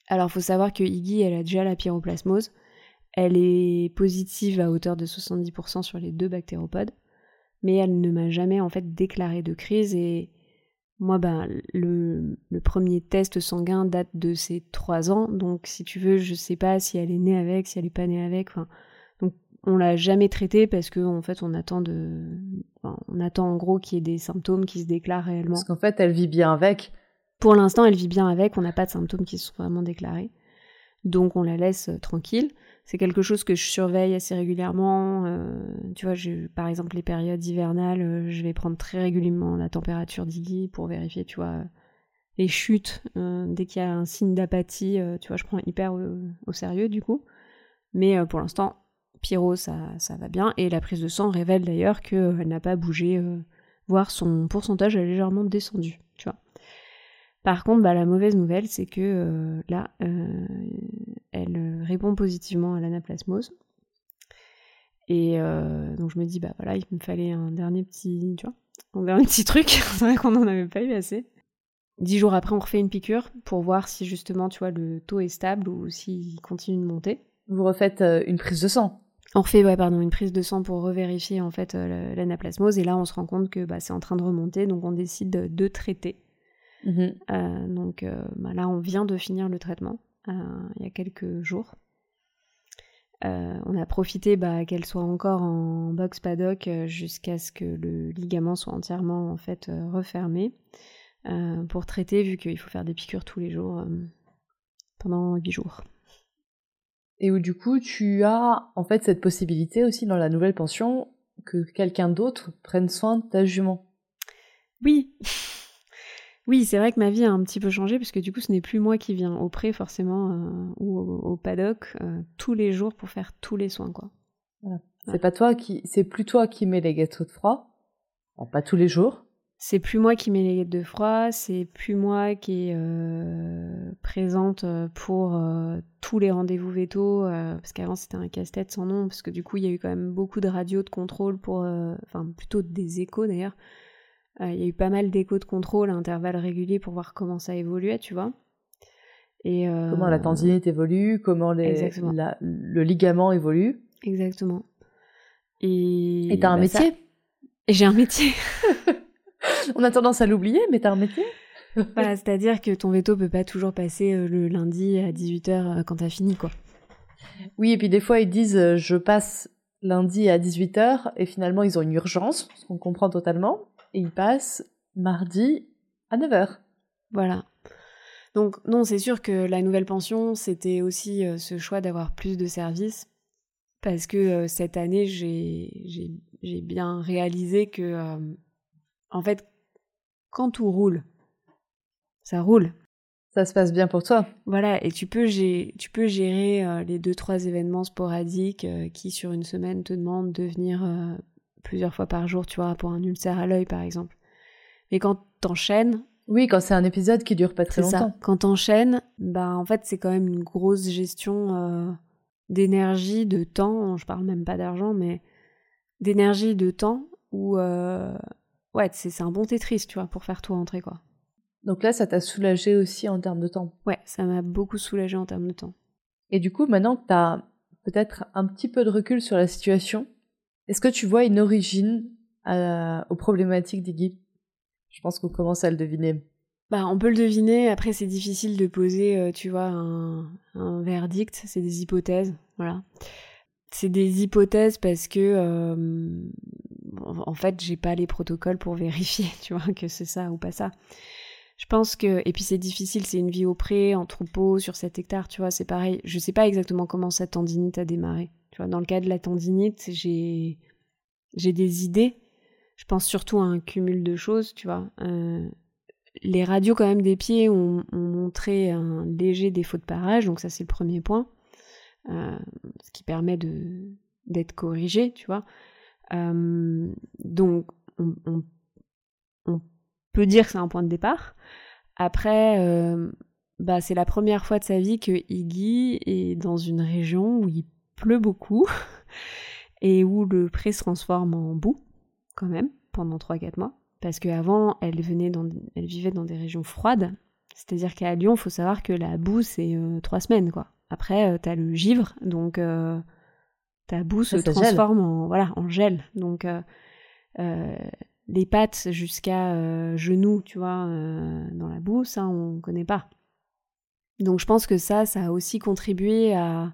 S2: Alors, faut savoir que Iggy, elle a déjà la pyroplasmose. Elle est positive à hauteur de 70% sur les deux bactéropodes, mais elle ne m'a jamais en fait déclaré de crise et moi, ben, le, premier test sanguin date de ses trois ans, donc si tu veux, je sais pas si elle est née avec, si elle est pas née avec. Enfin, donc on l'a jamais traitée parce qu'en en fait, on attend de, on attend en gros qu'il y ait des symptômes qui se déclarent réellement.
S1: Parce qu'en fait, elle vit bien avec.
S2: Pour l'instant, elle vit bien avec. On n'a pas de symptômes qui sont vraiment déclarés, donc on la laisse euh, tranquille c'est quelque chose que je surveille assez régulièrement. Euh, tu vois, par exemple, les périodes hivernales, euh, je vais prendre très régulièrement la température d'Iggy pour vérifier, tu vois, les chutes. Euh, dès qu'il y a un signe d'apathie, tu vois, je prends hyper au, sérieux du coup. Mais pour l'instant, Pyro, ça, ça va bien. Et la prise de sang révèle d'ailleurs qu'elle n'a pas bougé, voire son pourcentage a légèrement descendu. Par contre, bah, la mauvaise nouvelle, c'est que là, elle répond positivement à l'anaplasmose. Et donc je me dis, bah voilà, il me fallait un dernier petit, tu vois, un dernier petit truc. c'est vrai qu'on n'en avait pas eu assez. Dix jours après, on refait une piqûre pour voir si justement, tu vois, le taux est stable ou s'il continue de monter.
S1: Vous refaites euh, une prise de sang
S2: On refait, ouais, pardon, une prise de sang pour revérifier en fait euh, l'anaplasmose et là, on se rend compte que bah, c'est en train de remonter, donc on décide de, traiter. Mhm. Euh, donc bah, là, on vient de finir le traitement il y a quelques jours. on a profité bah, qu'elle soit encore en box paddock jusqu'à ce que le ligament soit entièrement en fait refermé. Euh, pour traiter, vu qu'il faut faire des piqûres tous les jours euh, pendant 8 jours.
S1: Et où du coup, tu as en fait cette possibilité aussi dans la nouvelle pension que quelqu'un d'autre prenne soin de ta jument?
S2: Oui. Oui, c'est vrai que ma vie a un petit peu changé puisque du coup, ce n'est plus moi qui viens au pré forcément euh, ou au, paddock tous les jours pour faire tous les soins quoi.
S1: C'est pas toi qui, c'est plus toi qui mets les gâteaux de froid, pas tous les jours,
S2: c'est plus moi qui mets les guettes de froid, c'est plus moi qui est euh, présente euh, pour euh, tous les rendez-vous veto, parce qu'avant c'était un casse-tête sans nom, parce que du coup il y a eu quand même beaucoup de radios de contrôle pour, enfin plutôt des échos d'ailleurs. Il y a eu pas mal d'échos de contrôle à intervalles réguliers pour voir comment ça évoluait, tu vois.
S1: Et comment la tendinite évolue, comment le ligament évolue.
S2: Exactement.
S1: Et t'as un bah, métier
S2: Et j'ai un métier
S1: On a tendance à l'oublier, mais t'as un métier.
S2: voilà, c'est-à-dire que ton veto peut pas toujours passer euh, le lundi à 18h euh, quand t'as fini, quoi.
S1: Oui, et puis des fois ils disent euh, je passe lundi à 18h et finalement ils ont une urgence, ce qu'on comprend totalement, et ils passent mardi à 9h.
S2: Voilà. Donc non, c'est sûr que la nouvelle pension, c'était aussi ce choix d'avoir plus de services, parce que cette année, j'ai bien réalisé que en fait, quand tout roule, ça roule.
S1: Ça se passe bien pour toi.
S2: Voilà, et tu peux, gérer, tu peux gérer euh, les deux, trois événements sporadiques euh, qui, sur une semaine, te demandent de venir euh, plusieurs fois par jour, tu vois, pour un ulcère à l'œil, par exemple. Mais quand t'enchaînes.
S1: Oui, quand c'est un épisode qui dure pas très longtemps. Ça.
S2: Quand t'enchaînes, bah, en fait, c'est quand même une grosse gestion d'énergie, de temps. Je parle même pas d'argent, mais d'énergie, de temps, où ouais, c'est un bon Tetris, tu vois, pour faire tout rentrer, quoi.
S1: Donc là, ça t'a soulagé aussi en termes de temps.
S2: Ouais, ça m'a beaucoup soulagé en termes de temps.
S1: Et du coup, maintenant que t'as peut-être un petit peu de recul sur la situation, est-ce que tu vois une origine aux problématiques d'Iggy? Je pense qu'on commence à le deviner.
S2: Bah, on peut le deviner. Après, c'est difficile de poser, euh, tu vois, un, un verdict. C'est des hypothèses, voilà. C'est des hypothèses parce que euh, en fait, j'ai pas les protocoles pour vérifier, tu vois, que c'est ça ou pas ça. Je pense que et puis c'est difficile, c'est une vie au pré, en troupeau, sur 7 hectares, tu vois, c'est pareil. Je sais pas exactement comment cette tendinite a démarré. Tu vois, dans le cas de la tendinite, j'ai des idées. Je pense surtout à un cumul de choses, tu vois. Euh, les radios quand même des pieds ont, montré un léger défaut de parage, donc ça c'est le premier point, euh, ce qui permet de d'être corrigé, tu vois. Euh, donc, on, peut dire que c'est un point de départ. Après, bah, c'est la première fois de sa vie que Iggy est dans une région où il pleut beaucoup et où le pré se transforme en boue, quand même, pendant 3-4 mois. Parce qu'avant, elle, venait dans, elle vivait dans des régions froides. C'est-à-dire qu'à Lyon, il faut savoir que la boue, c'est 3 euh, semaines, quoi. Après, t'as le givre, donc ta boue se transforme en voilà en gel. Donc euh, euh, les pattes jusqu'à euh, genoux, tu vois, dans la boue, ça on connaît pas. Donc je pense que ça, ça a aussi contribué à,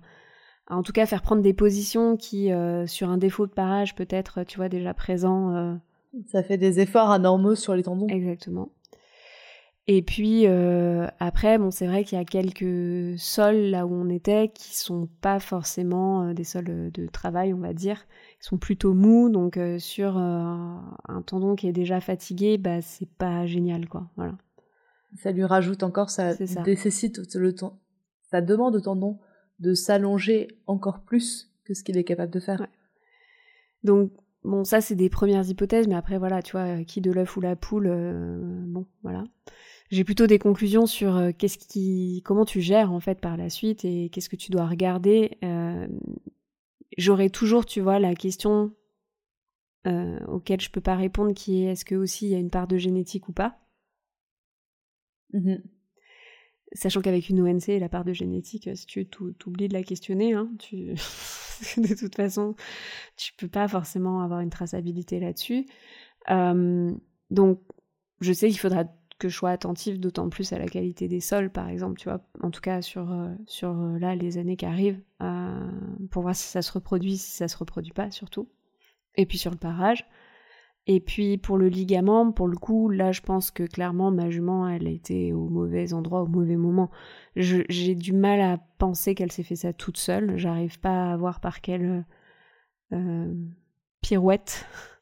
S2: en tout cas faire prendre des positions qui, sur un défaut de parage peut-être, tu vois, déjà présent.
S1: Ça fait des efforts anormaux sur les tendons.
S2: Exactement. Et puis euh, après, bon, c'est vrai qu'il y a quelques sols là où on était qui sont pas forcément euh, des sols euh, de travail, on va dire. Ils sont plutôt mous, donc sur un tendon qui est déjà fatigué, bah c'est pas génial, quoi. Voilà.
S1: Ça lui rajoute encore, ça, nécessite le temps, ça demande au tendon de s'allonger encore plus que ce qu'il est capable de faire.
S2: Donc bon, ça c'est des premières hypothèses, mais après voilà, tu vois, qui de l'œuf ou la poule, bon, voilà. j'ai plutôt des conclusions sur euh, qu'est-ce qui, comment tu gères en fait par la suite et qu'est-ce que tu dois regarder. Euh, J'aurai toujours, tu vois, la question euh, auquel je peux pas répondre, qui est est-ce que aussi il y a une part de génétique ou pas?
S1: Mhm.
S2: Sachant qu'avec une ONC, la part de génétique, si tu t'oublies de la questionner, hein, de toute façon, tu peux pas forcément avoir une traçabilité là-dessus. Euh, donc, je sais qu'il faudra que je sois attentive d'autant plus à la qualité des sols, par exemple, tu vois, en tout cas sur, euh, sur euh, là, les années qui arrivent, pour voir si ça se reproduit, si ça se reproduit pas, surtout. Et puis sur le parage. Et puis pour le ligament, pour le coup, là, je pense que clairement, ma jument, elle a été au mauvais endroit, au mauvais moment. J'ai du mal à penser qu'elle s'est fait ça toute seule. J'arrive pas à voir par quelle pirouette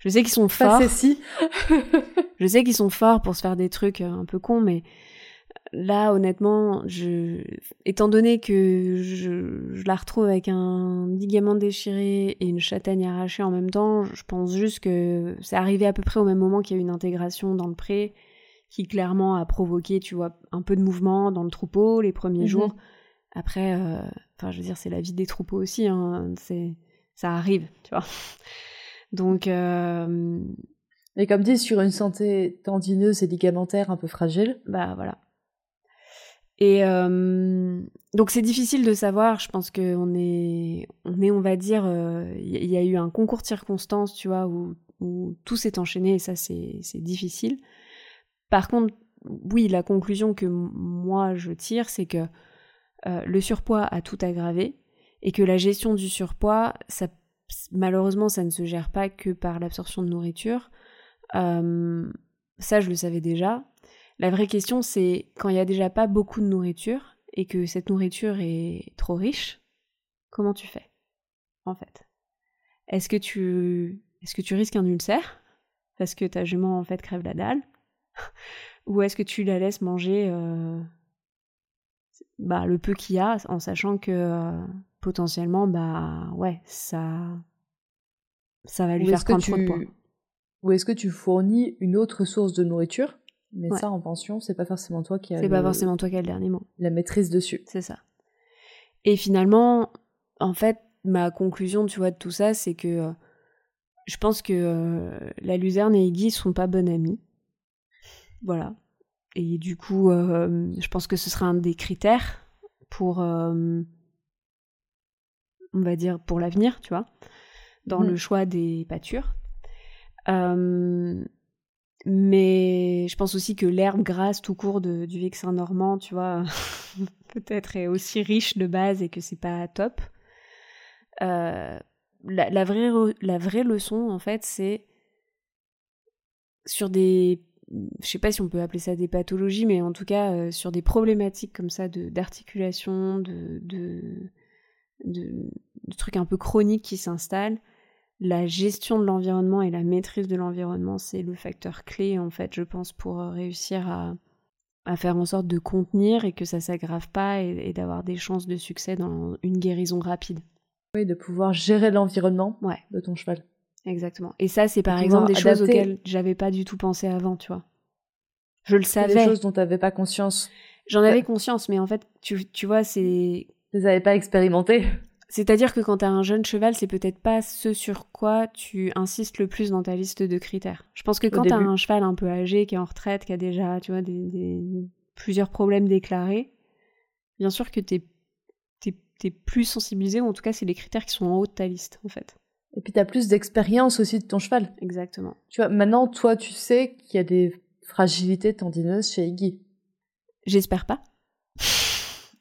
S2: je sais qu'ils sont forts. je sais qu'ils sont forts pour se faire des trucs euh, un peu cons, mais là, honnêtement, je, étant donné que je, je, la retrouve avec un ligament déchiré et une châtaigne arrachée en même temps, je pense juste que c'est arrivé à peu près au même moment qu'il y a eu une intégration dans le pré qui clairement a provoqué, tu vois, un peu de mouvement dans le troupeau les premiers mhm. jours. Après, euh, enfin, je veux dire, c'est la vie des troupeaux aussi, hein, c'est, ça arrive, tu vois. Donc. Euh...
S1: Mais comme dit, sur une santé tendineuse et ligamentaire un peu fragile.
S2: Bah voilà. Et euh, donc c'est difficile de savoir. Je pense qu'on est, on est, on va dire, il euh, y, a eu un concours de circonstances, tu vois, où, tout s'est enchaîné et ça c'est difficile. Par contre, oui, la conclusion que moi je tire, c'est que euh, le surpoids a tout aggravé et que la gestion du surpoids, ça malheureusement, ça ne se gère pas que par l'absorption de nourriture. Ça, je le savais déjà. La vraie question, c'est quand il n'y a déjà pas beaucoup de nourriture et que cette nourriture est trop riche, comment tu fais, en fait? Est-ce que tu, est-ce que tu risques un ulcère parce que ta jument en fait crève la dalle, ou est-ce que tu la laisses manger euh, bah, le peu qu'il y a en sachant que euh, potentiellement, bah ouais, ça, ça va lui faire prendre trop de poids.
S1: Ou est-ce que tu fournis une autre source de nourriture Mais ça, en pension, c'est pas forcément toi qui as.
S2: C'est pas forcément toi qui as le dernier mot.
S1: La maîtrise dessus.
S2: C'est ça. Et finalement, en fait, ma conclusion, tu vois, de tout ça, c'est que euh, je pense que euh, la luzerne et Iggy sont pas bonnes amies. Voilà. Et du coup, euh, je pense que ce sera un des critères pour on va dire, pour l'avenir, tu vois, dans le mm. choix des pâtures. Euh, mais je pense aussi que l'herbe grasse tout court du vexin normand, tu vois, peut-être est aussi riche de base et que c'est pas top. Euh, la, vraie, leçon, en fait, c'est sur des. Je sais pas si on peut appeler ça des pathologies, mais en tout cas, euh, sur des problématiques comme ça d'articulation, de, de, de, trucs un peu chroniques qui s'installent, la gestion de l'environnement et la maîtrise de l'environnement, c'est le facteur clé, en fait, je pense, pour euh, réussir à, à faire en sorte de contenir et que ça s'aggrave pas et, d'avoir des chances de succès dans une guérison rapide.
S1: Oui, de pouvoir gérer l'environnement ouais. de ton cheval.
S2: Exactement. Et ça, c'est par exemple des choses auxquelles j'avais pas du tout pensé avant, tu vois. Je le savais.
S1: Des choses dont tu n'avais pas conscience.
S2: J'en avais conscience, mais en fait, tu, tu vois, c'est
S1: vous n'avez pas expérimenté
S2: C'est-à-dire que quand tu as un jeune cheval, c'est peut-être pas ce sur quoi tu insistes le plus dans ta liste de critères. Je pense que quand tu as un cheval un peu âgé, qui est en retraite, qui a déjà, tu vois, des, plusieurs problèmes déclarés, bien sûr que tu es, plus sensibilisé, ou en tout cas, c'est les critères qui sont en haut de ta liste, en fait.
S1: Et puis tu as plus d'expérience aussi de ton cheval.
S2: Exactement.
S1: Tu vois, maintenant, toi, tu sais qu'il y a des fragilités tendineuses chez Iggy.
S2: J'espère pas.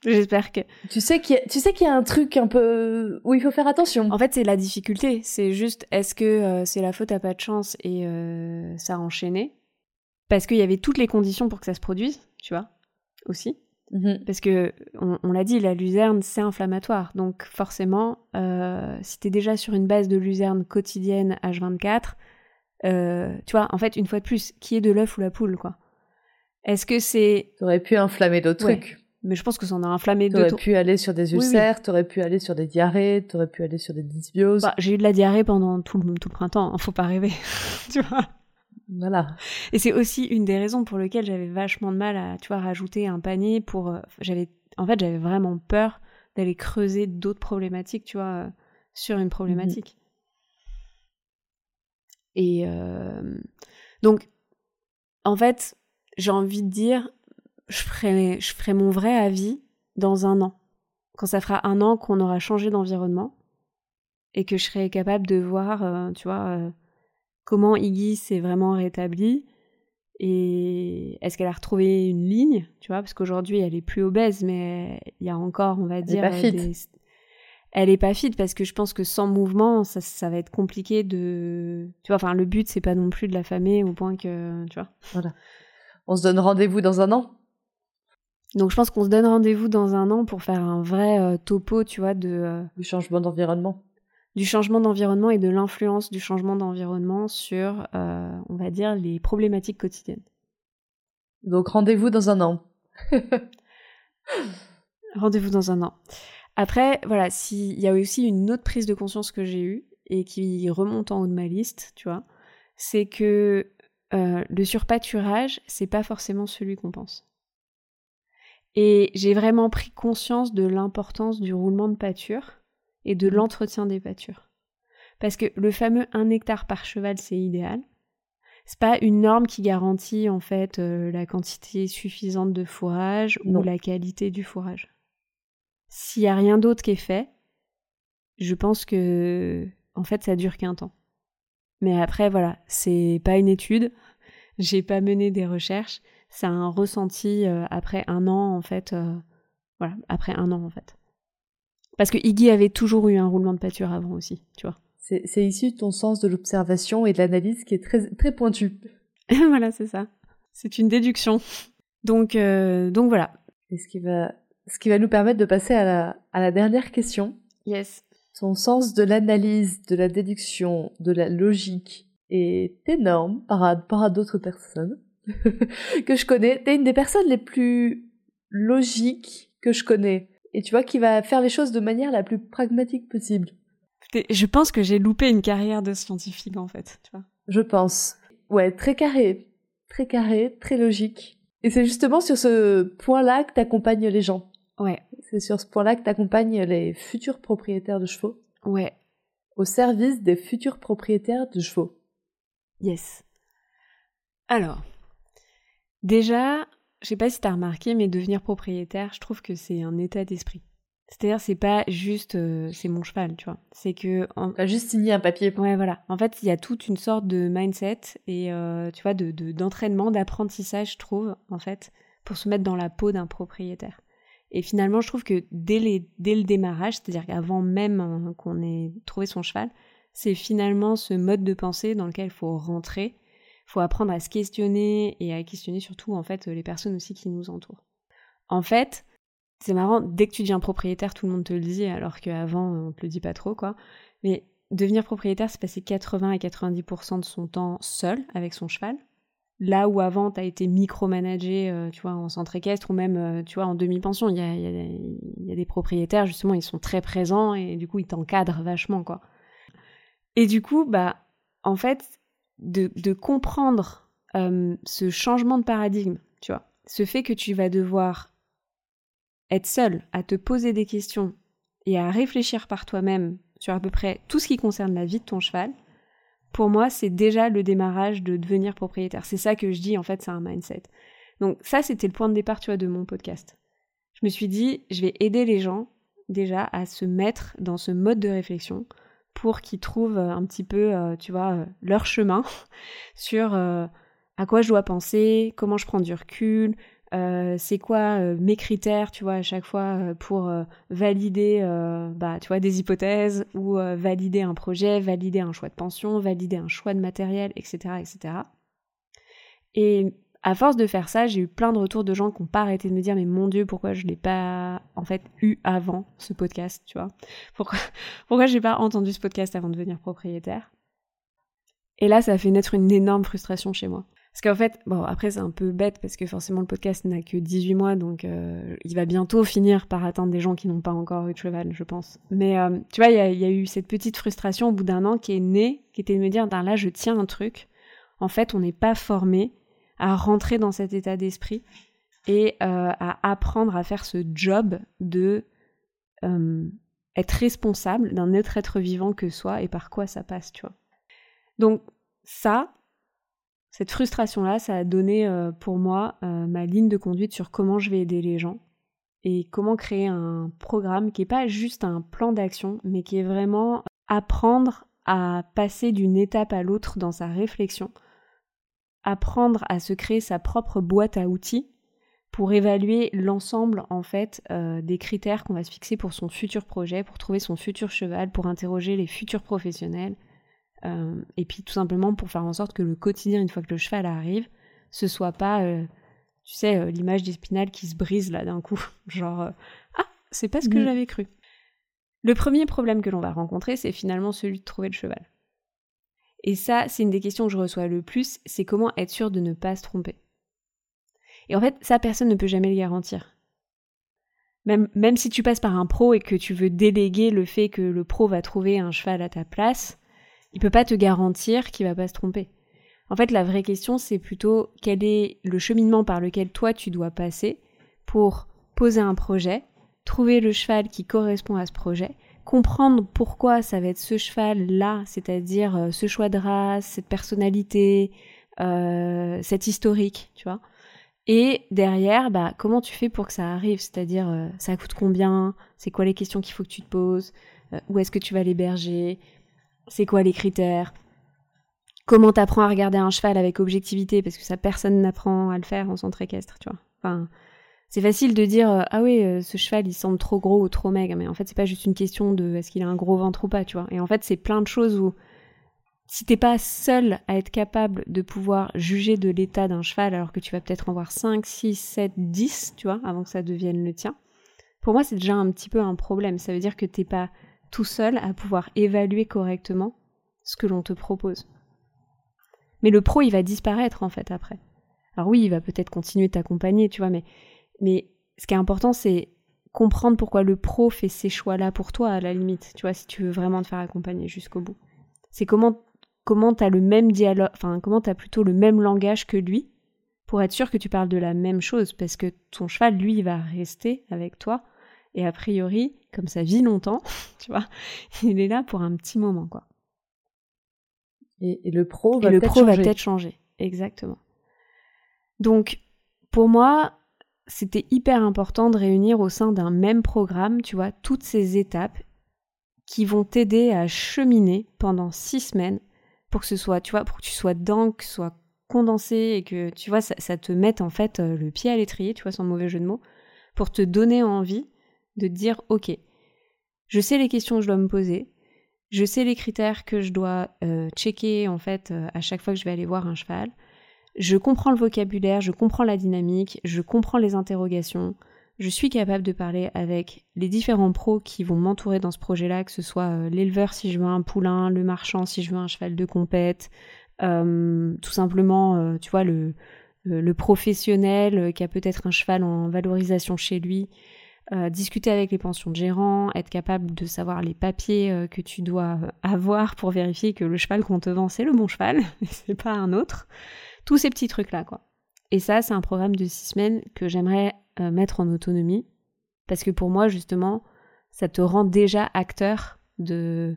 S2: J'espère que.
S1: Tu sais qu'il y, a, tu sais qu'il y a un truc un peu où il faut faire attention.
S2: En fait, c'est la difficulté. C'est juste, est-ce que euh, c'est la faute à pas de chance et euh, ça a enchaîné? Parce qu'il y avait toutes les conditions pour que ça se produise, tu vois, aussi. Mm-hmm. Parce que, on, l'a dit, la luzerne, c'est inflammatoire. Donc, forcément, euh, si t'es déjà sur une base de luzerne quotidienne H24, tu vois, en fait, une fois de plus, qui est de l'œuf ou la poule, quoi Est-ce que c'est.
S1: T'aurais pu inflammer d'autres trucs
S2: mais je pense que ça en a inflammé
S1: d'autres. T'aurais pu aller sur des ulcères, t'aurais pu aller sur des diarrhées, t'aurais pu aller sur des dysbioses.
S2: Bah, j'ai eu de la diarrhée pendant tout le, tout le printemps, hein, faut pas rêver, tu vois.
S1: Voilà.
S2: Et c'est aussi une des raisons pour lesquelles j'avais vachement de mal à, tu vois, rajouter un panier pour. euh, j'avais, en fait, j'avais vraiment peur d'aller creuser d'autres problématiques, tu vois, euh, sur une problématique. Et euh, donc, en fait, j'ai envie de dire, je ferai, je ferai mon vrai avis dans un an. Quand ça fera un an qu'on aura changé d'environnement et que je serai capable de voir, euh, tu vois, euh, comment Iggy s'est vraiment rétablie et est-ce qu'elle a retrouvé une ligne, tu vois, parce qu'aujourd'hui elle est plus obèse, mais il y a encore, on va dire,
S1: pas fit.
S2: des- elle est pas fit parce que je pense que sans mouvement, ça, ça va être compliqué de, tu vois, enfin le but c'est pas non plus de la famer au point que, tu vois.
S1: On se donne rendez-vous dans un an.
S2: Donc je pense qu'on se donne rendez-vous dans un an pour faire un vrai euh, topo, tu vois, de euh,
S1: Du changement d'environnement.
S2: du changement d'environnement et de l'influence du changement d'environnement sur, euh, on va dire, les problématiques quotidiennes.
S1: Donc rendez-vous dans un an.
S2: Rendez-vous dans un an. Après, voilà, s'il y a aussi une autre prise de conscience que j'ai eue et qui remonte en haut de ma liste, tu vois, c'est que le surpâturage, c'est pas forcément celui qu'on pense. Et j'ai vraiment pris conscience de l'importance du roulement de pâture et de l'entretien des pâtures. Parce que le fameux 1 hectare par cheval, c'est idéal. C'est pas une norme qui garantit en fait euh, la quantité suffisante de fourrage
S1: Non.
S2: ou la qualité du fourrage. S'il y a rien d'autre qui est fait, je pense que en fait ça dure qu'un temps. Mais après voilà, c'est pas une étude, j'ai pas mené des recherches, c'est un ressenti euh, après un an en fait, euh, voilà, après un an en fait. Parce que Iggy avait toujours eu un roulement de pâture avant aussi, tu vois.
S1: C'est c'est issu de ton sens de l'observation et de l'analyse qui est très, très pointu.
S2: voilà, c'est ça. C'est une déduction. Donc, euh, donc voilà.
S1: Et ce qui va, ce qui va nous permettre de passer à la, à la dernière question.
S2: Yes.
S1: Ton sens de l'analyse, de la déduction, de la logique est énorme par rapport à d'autres personnes que je connais. T'es une des personnes les plus logiques que je connais. Et tu vois, qui va faire les choses de manière la plus pragmatique possible.
S2: Je pense que j'ai loupé une carrière de scientifique en fait, tu vois.
S1: Je pense. Ouais, très carré. Très carré, très logique. Et c'est justement sur ce point-là que t'accompagnes les gens.
S2: Ouais,
S1: C'est sur ce point-là que t'accompagnes les futurs propriétaires de chevaux
S2: ouais,
S1: au service des futurs propriétaires de chevaux.
S2: yes. Alors, déjà, je sais pas si t'as remarqué, mais devenir propriétaire, je trouve que c'est un état d'esprit. C'est-à-dire, c'est pas juste, euh, c'est mon cheval, tu vois. C'est que, en-
S1: T'as juste signé un papier.
S2: Ouais, voilà. En fait, il y a toute une sorte de mindset et euh, tu vois, de de- d'entraînement, d'apprentissage, je trouve, en fait, pour se mettre dans la peau d'un propriétaire. Et finalement, je trouve que dès, les, dès le démarrage, c'est-à-dire qu'avant même hein, qu'on ait trouvé son cheval, c'est finalement ce mode de pensée dans lequel il faut rentrer. Faut apprendre à se questionner et à questionner surtout, en fait, les personnes aussi qui nous entourent. En fait, c'est marrant, dès que tu deviens propriétaire, tout le monde te le dit, alors qu'avant, on te le dit pas trop, quoi. Mais devenir propriétaire, c'est passer 80 à 90% de son temps seul avec son cheval. Là où avant, tu as été micromanagé, euh, tu vois, en centre équestre ou même, euh, tu vois, en demi-pension. Il y a, y a des propriétaires, justement, ils sont très présents et du coup, ils t'encadrent vachement, quoi. Et du coup, bah, en fait, de, de comprendre euh, ce changement de paradigme, tu vois, ce fait que tu vas devoir être seul à te poser des questions et à réfléchir par toi-même sur à peu près tout ce qui concerne la vie de ton cheval, pour moi, c'est déjà le démarrage de devenir propriétaire. C'est ça que je dis, en fait, c'est un mindset. Donc ça, c'était le point de départ, tu vois, de mon podcast. Je me suis dit, je vais aider les gens déjà à se mettre dans ce mode de réflexion pour qu'ils trouvent euh, un petit peu, euh, tu vois, euh, leur chemin sur à quoi je dois penser, comment je prends du recul, c'est quoi mes critères, tu vois, à chaque fois pour valider, bah, tu vois, des hypothèses ou valider un projet, valider un choix de pension, valider un choix de matériel, etc., etc. Et à force de faire ça, j'ai eu plein de retours de gens qui n'ont pas arrêté de me dire mais mon Dieu, pourquoi je l'ai pas eu avant ce podcast, tu vois? Pourquoi pourquoi j'ai pas entendu ce podcast avant de devenir propriétaire? Et là, ça a fait naître une énorme frustration chez moi. Parce qu'en fait, bon, après c'est un peu bête parce que forcément le podcast n'a que 18 mois, donc euh, il va bientôt finir par atteindre des gens qui n'ont pas encore eu de cheval, je pense. Mais euh, tu vois, il y, y a eu cette petite frustration au bout d'un an qui est née, qui était de me dire, Ben là je tiens un truc, en fait, on n'est pas formé à rentrer dans cet état d'esprit et euh, à apprendre à faire ce job de euh, être responsable d'un autre être vivant que soi et par quoi ça passe, tu vois. Donc ça, cette frustration-là, ça a donné euh, pour moi ma ligne de conduite sur comment je vais aider les gens et comment créer un programme qui n'est pas juste un plan d'action, mais qui est vraiment apprendre à passer d'une étape à l'autre dans sa réflexion, apprendre à se créer sa propre boîte à outils pour évaluer l'ensemble en fait euh, des critères qu'on va se fixer pour son futur projet, pour trouver son futur cheval, pour interroger les futurs professionnels, euh, et puis tout simplement pour faire en sorte que le quotidien, une fois que le cheval arrive, ce soit pas, euh, tu sais, l'image d'Espinal qui se brise là d'un coup, genre ah c'est pas ce que mm. j'avais cru. Le premier problème que l'on va rencontrer, c'est finalement celui de trouver le cheval. Et ça, c'est une des questions que je reçois le plus, c'est comment être sûr de ne pas se tromper. Et en fait, ça, personne ne peut jamais le garantir. Même, si tu passes par un pro et que tu veux déléguer le fait que le pro va trouver un cheval à ta place, il peut pas te garantir qu'il va pas se tromper. En fait, la vraie question, c'est plutôt quel est le cheminement par lequel toi tu dois passer pour poser un projet, trouver le cheval qui correspond à ce projet, comprendre pourquoi ça va être ce cheval-là, c'est-à-dire euh, ce choix de race, cette personnalité, euh, historique, tu vois. Et derrière, bah, comment tu fais pour que ça arrive? C'est-à-dire, euh, ça coûte combien? C'est quoi les questions qu'il faut que tu te poses? Euh, Où est-ce que tu vas l'héberger? C'est quoi les critères? Comment t'apprends à regarder un cheval avec objectivité? Parce que ça, personne n'apprend à le faire en centre équestre, tu vois. Enfin, c'est facile de dire euh, ah oui, ce cheval il semble trop gros ou trop maigre, mais en fait c'est pas juste une question de est-ce qu'il a un gros ventre ou pas, tu vois. Et en fait c'est plein de choses où si t'es pas seul à être capable de pouvoir juger de l'état d'un cheval alors que tu vas peut-être en voir 5, 6, 7, 10, tu vois, avant que ça devienne le tien, pour moi c'est déjà un petit peu un problème. Ça veut dire que t'es pas tout seul à pouvoir évaluer correctement ce que l'on te propose. Mais le pro, il va disparaître en fait après. Alors oui, il va peut-être continuer de t'accompagner, tu vois, mais, mais ce qui est important, c'est comprendre pourquoi le pro fait ces choix-là pour toi, à la limite, tu vois, si tu veux vraiment te faire accompagner jusqu'au bout. C'est comment comment tu as le même dialogue, enfin comment tu as plutôt le même langage que lui pour être sûr que tu parles de la même chose parce que ton cheval lui il va rester avec toi et a priori comme ça vit longtemps, tu vois, il est là pour un petit moment quoi.
S1: Et, le pro va
S2: le pro va peut-être changer, exactement. Donc pour moi, c'était hyper important de réunir au sein d'un même programme, tu vois, toutes ces étapes qui vont t'aider à cheminer pendant six semaines pour que ce soit, tu vois, pour que tu sois dedans, que ce soit condensé et que, tu vois, ça, te mette en fait euh, le pied à l'étrier, tu vois, sans mauvais jeu de mots, pour te donner envie de dire, ok, je sais les questions que je dois me poser, je sais les critères que je dois euh, checker en fait euh, à chaque fois que je vais aller voir un cheval, je comprends le vocabulaire, je comprends la dynamique, je comprends les interrogations, je suis capable de parler avec les différents pros qui vont m'entourer dans ce projet-là, que ce soit euh, l'éleveur si je veux un poulain, le marchand si je veux un cheval de compète, euh, tout simplement, euh, tu vois, le, le professionnel qui a peut-être un cheval en valorisation chez lui, discuter avec les pensions de gérants, être capable de savoir les papiers que tu dois avoir pour vérifier que le cheval qu'on te vend c'est le bon cheval, et c'est pas un autre. Tous ces petits trucs là, quoi. Et ça, c'est un programme de six semaines que j'aimerais euh, mettre en autonomie. Parce que pour moi, justement, ça te rend déjà acteur de,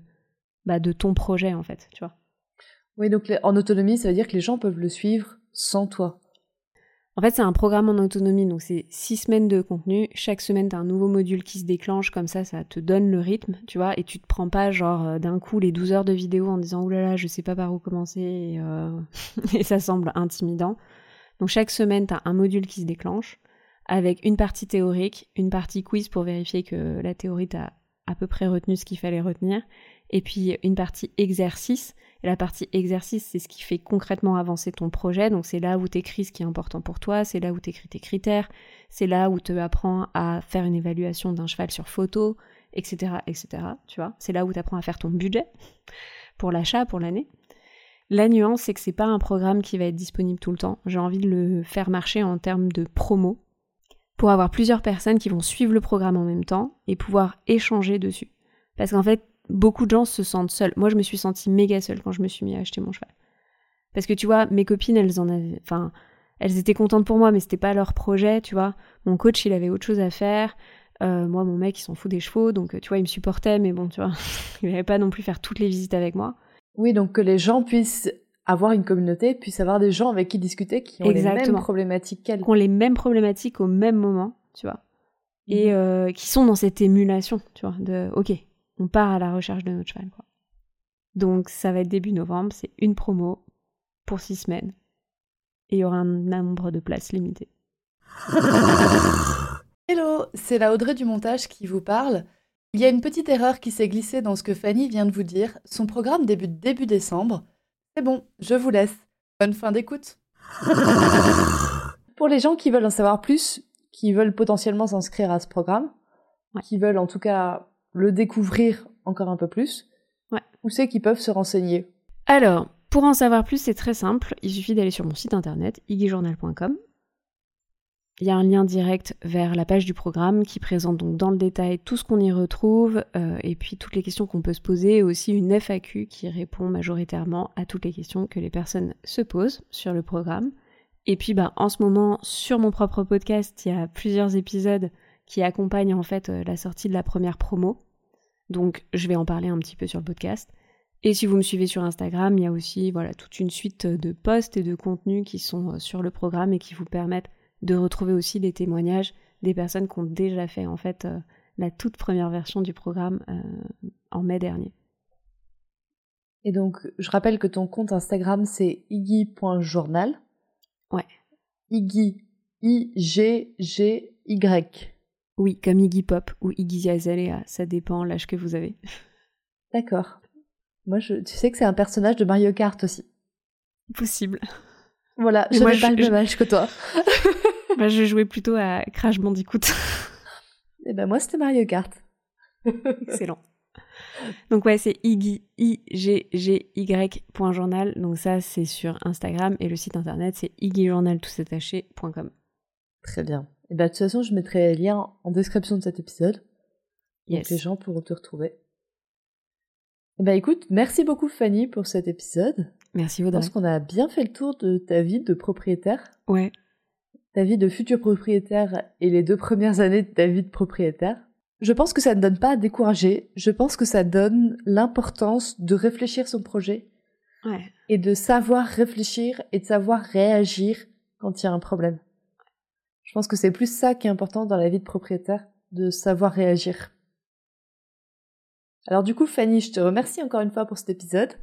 S2: bah, de ton projet, en fait, tu vois.
S1: Oui, donc en autonomie, ça veut dire que les gens peuvent le suivre sans toi.
S2: En fait, c'est un programme en autonomie, donc c'est six semaines de contenu. Chaque semaine, tu as un nouveau module qui se déclenche, comme ça, ça te donne le rythme, tu vois, et tu te prends pas, genre, euh, d'un coup, les 12 heures de vidéo en disant, oulala, là là, je sais pas par où commencer, et, euh, et ça semble intimidant. Donc chaque semaine, tu as un module qui se déclenche avec une partie théorique, une partie quiz pour vérifier que la théorie t'a à peu près retenu ce qu'il fallait retenir, et puis une partie exercice. Et la partie exercice, c'est ce qui fait concrètement avancer ton projet. Donc c'est là où tu écris ce qui est important pour toi, c'est là où tu écris tes critères, c'est là où tu apprends à faire une évaluation d'un cheval sur photo, etc. etc. Tu c'est là où tu apprends à faire ton budget pour l'achat, pour l'année. La nuance, c'est que c'est pas un programme qui va être disponible tout le temps. J'ai envie de le faire marcher en termes de promo pour avoir plusieurs personnes qui vont suivre le programme en même temps et pouvoir échanger dessus. Parce qu'en fait, beaucoup de gens se sentent seuls. Moi, je me suis sentie méga seule quand je me suis mis à acheter mon cheval. Parce que tu vois, mes copines, elles en avaient. Enfin, elles étaient contentes pour moi, mais c'était pas leur projet, tu vois. Mon coach, il avait autre chose à faire. Euh, moi, mon mec, il s'en fout des chevaux, donc tu vois, il me supportait, mais bon, tu vois, il n'allait pas non plus faire toutes les visites avec moi.
S1: Oui, donc que les gens puissent avoir une communauté, puissent avoir des gens avec qui discuter qui ont les mêmes problématiques qu'elles.
S2: Qui ont les mêmes problématiques au même moment, tu vois. Et mhm. euh, qui sont dans cette émulation, tu vois, de OK, on part à la recherche de notre cheval, quoi. Donc ça va être début novembre, c'est une promo pour six semaines. Et il y aura un nombre de places limité.
S1: Hello, c'est la Audrey du montage qui vous parle. Il y a une petite erreur qui s'est glissée dans ce que Fanny vient de vous dire. Son programme débute début décembre. C'est bon, je vous laisse. Bonne fin d'écoute. Pour les gens qui veulent en savoir plus, qui veulent potentiellement s'inscrire à ce programme, qui veulent en tout cas le découvrir encore un peu plus, où c'est qu'ils peuvent se renseigner
S2: Alors, pour en savoir plus, c'est très simple. Il suffit d'aller sur mon site internet, igijournal.com. Il y a un lien direct vers la page du programme qui présente donc dans le détail tout ce qu'on y retrouve euh, et puis toutes les questions qu'on peut se poser et aussi une FAQ qui répond majoritairement à toutes les questions que les personnes se posent sur le programme. Et puis bah, en ce moment sur mon propre podcast il y a plusieurs épisodes qui accompagnent en fait euh, la sortie de la première promo. Donc je vais en parler un petit peu sur le podcast. Et si vous me suivez sur Instagram, il y a aussi voilà toute une suite de posts et de contenus qui sont euh, sur le programme et qui vous permettent de retrouver aussi des témoignages des personnes qui ont déjà fait en fait euh, la toute première version du programme euh, en mai dernier.
S1: Et donc, je rappelle que ton compte Instagram c'est iggy.journal.
S2: Ouais.
S1: Iggy, I-G-G-Y.
S2: Oui, comme Iggy Pop ou Iggy Azalea, ça dépend l'âge que vous avez.
S1: D'accord. Moi, je, tu sais que c'est un personnage de Mario Kart aussi.
S2: Possible.
S1: Voilà, je n'ai pas le même âge que toi.
S2: Bah, je jouais plutôt à Crash Bandicoot.
S1: Et eh ben moi, c'était Mario Kart.
S2: Excellent. Donc ouais, c'est iggy. Donc ça, c'est sur Instagram et le site internet, c'est iggyjournaltoutattaché.com.
S1: Très bien. Et bah de toute façon, je mettrai les liens en description de cet épisode. Donc les gens pourront te retrouver. Et bah écoute, merci beaucoup Fanny pour cet épisode.
S2: Merci Audrey.
S1: Je pense qu'on a bien fait le tour de ta vie de propriétaire.
S2: Ouais
S1: ta vie de futur propriétaire et les deux premières années de ta vie de propriétaire. Je pense que ça ne donne pas à décourager, je pense que ça donne l'importance de réfléchir son projet et de savoir réfléchir et de savoir réagir quand il y a un problème. Je pense que c'est plus ça qui est important dans la vie de propriétaire, de savoir réagir. Alors du coup, Fanny, je te remercie encore une fois pour cet épisode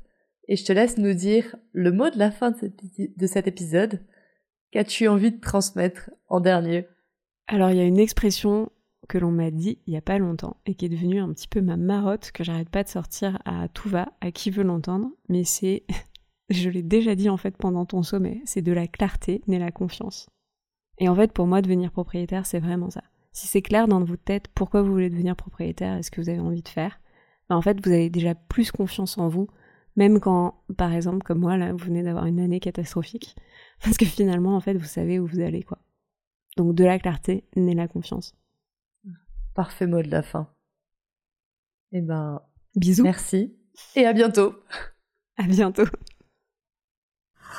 S1: et je te laisse nous dire le mot de la fin de cet épisode. Qu'as-tu envie de transmettre en dernier?
S2: Alors, il y a une expression que l'on m'a dit il y a pas longtemps et qui est devenue un petit peu ma marotte que j'arrête pas de sortir à tout va, à qui veut l'entendre, mais c'est, je l'ai déjà dit en fait pendant ton sommet, c'est de la clarté née la confiance. Et en fait, pour moi, devenir propriétaire, c'est vraiment ça. Si c'est clair dans votre tête pourquoi vous voulez devenir propriétaire et ce que vous avez envie de faire, ben en fait, vous avez déjà plus confiance en vous, même quand, par exemple, comme moi, là, vous venez d'avoir une année catastrophique. Parce que finalement, en fait, vous savez où vous allez, quoi. Donc de la clarté naît la confiance.
S1: Parfait mot de la fin. Eh ben,
S2: bisous.
S1: Merci. Et à bientôt.
S2: À bientôt.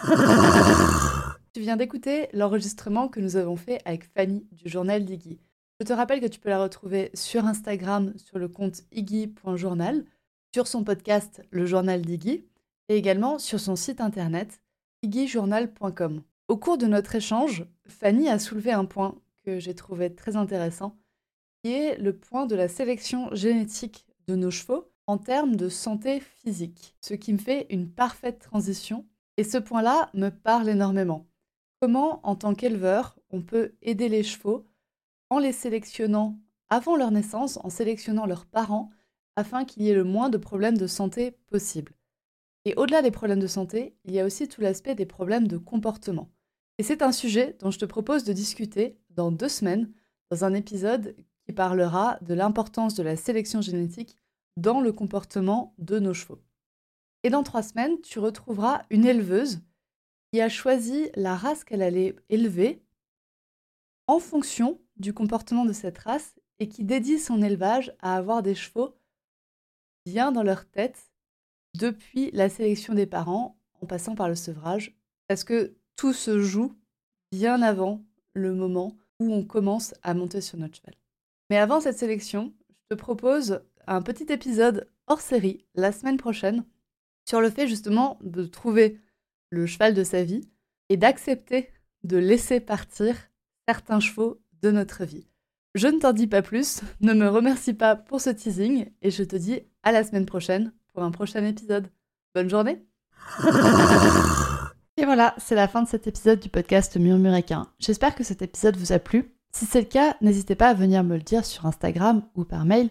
S1: Tu viens d'écouter l'enregistrement que nous avons fait avec Fanny du journal d'Iggy. Je te rappelle que tu peux la retrouver sur Instagram sur le compte iggy.journal, sur son podcast Le Journal d'Iggy et également sur son site internet iggyjournal.com. Au cours de notre échange, Fanny a soulevé un point que j'ai trouvé très intéressant, qui est le point de la sélection génétique de nos chevaux en termes de santé physique, ce qui me fait une parfaite transition. Et ce point-là me parle énormément. Comment, en tant qu'éleveur, on peut aider les chevaux en les sélectionnant avant leur naissance, en sélectionnant leurs parents, afin qu'il y ait le moins de problèmes de santé possible? Et au-delà des problèmes de santé, il y a aussi tout l'aspect des problèmes de comportement. Et c'est un sujet dont je te propose de discuter dans deux semaines, dans un épisode qui parlera de l'importance de la sélection génétique dans le comportement de nos chevaux. Et dans trois semaines, tu retrouveras une éleveuse qui a choisi la race qu'elle allait élever en fonction du comportement de cette race et qui dédie son élevage à avoir des chevaux bien dans leur tête depuis la sélection des parents en passant par le sevrage, parce que tout se joue bien avant le moment où on commence à monter sur notre cheval? Mais avant cette sélection, je te propose un petit épisode hors série la semaine prochaine sur le fait justement de trouver le cheval de sa vie et d'accepter de laisser partir certains chevaux de notre vie. Je ne t'en dis pas plus, ne me remercie pas pour ce teasing et je te dis à la semaine prochaine pour un prochain épisode. Bonne journée Et voilà, c'est la fin de cet épisode du podcast Murmuréquin. J'espère que cet épisode vous a plu. Si c'est le cas, n'hésitez pas à venir me le dire sur Instagram ou par mail.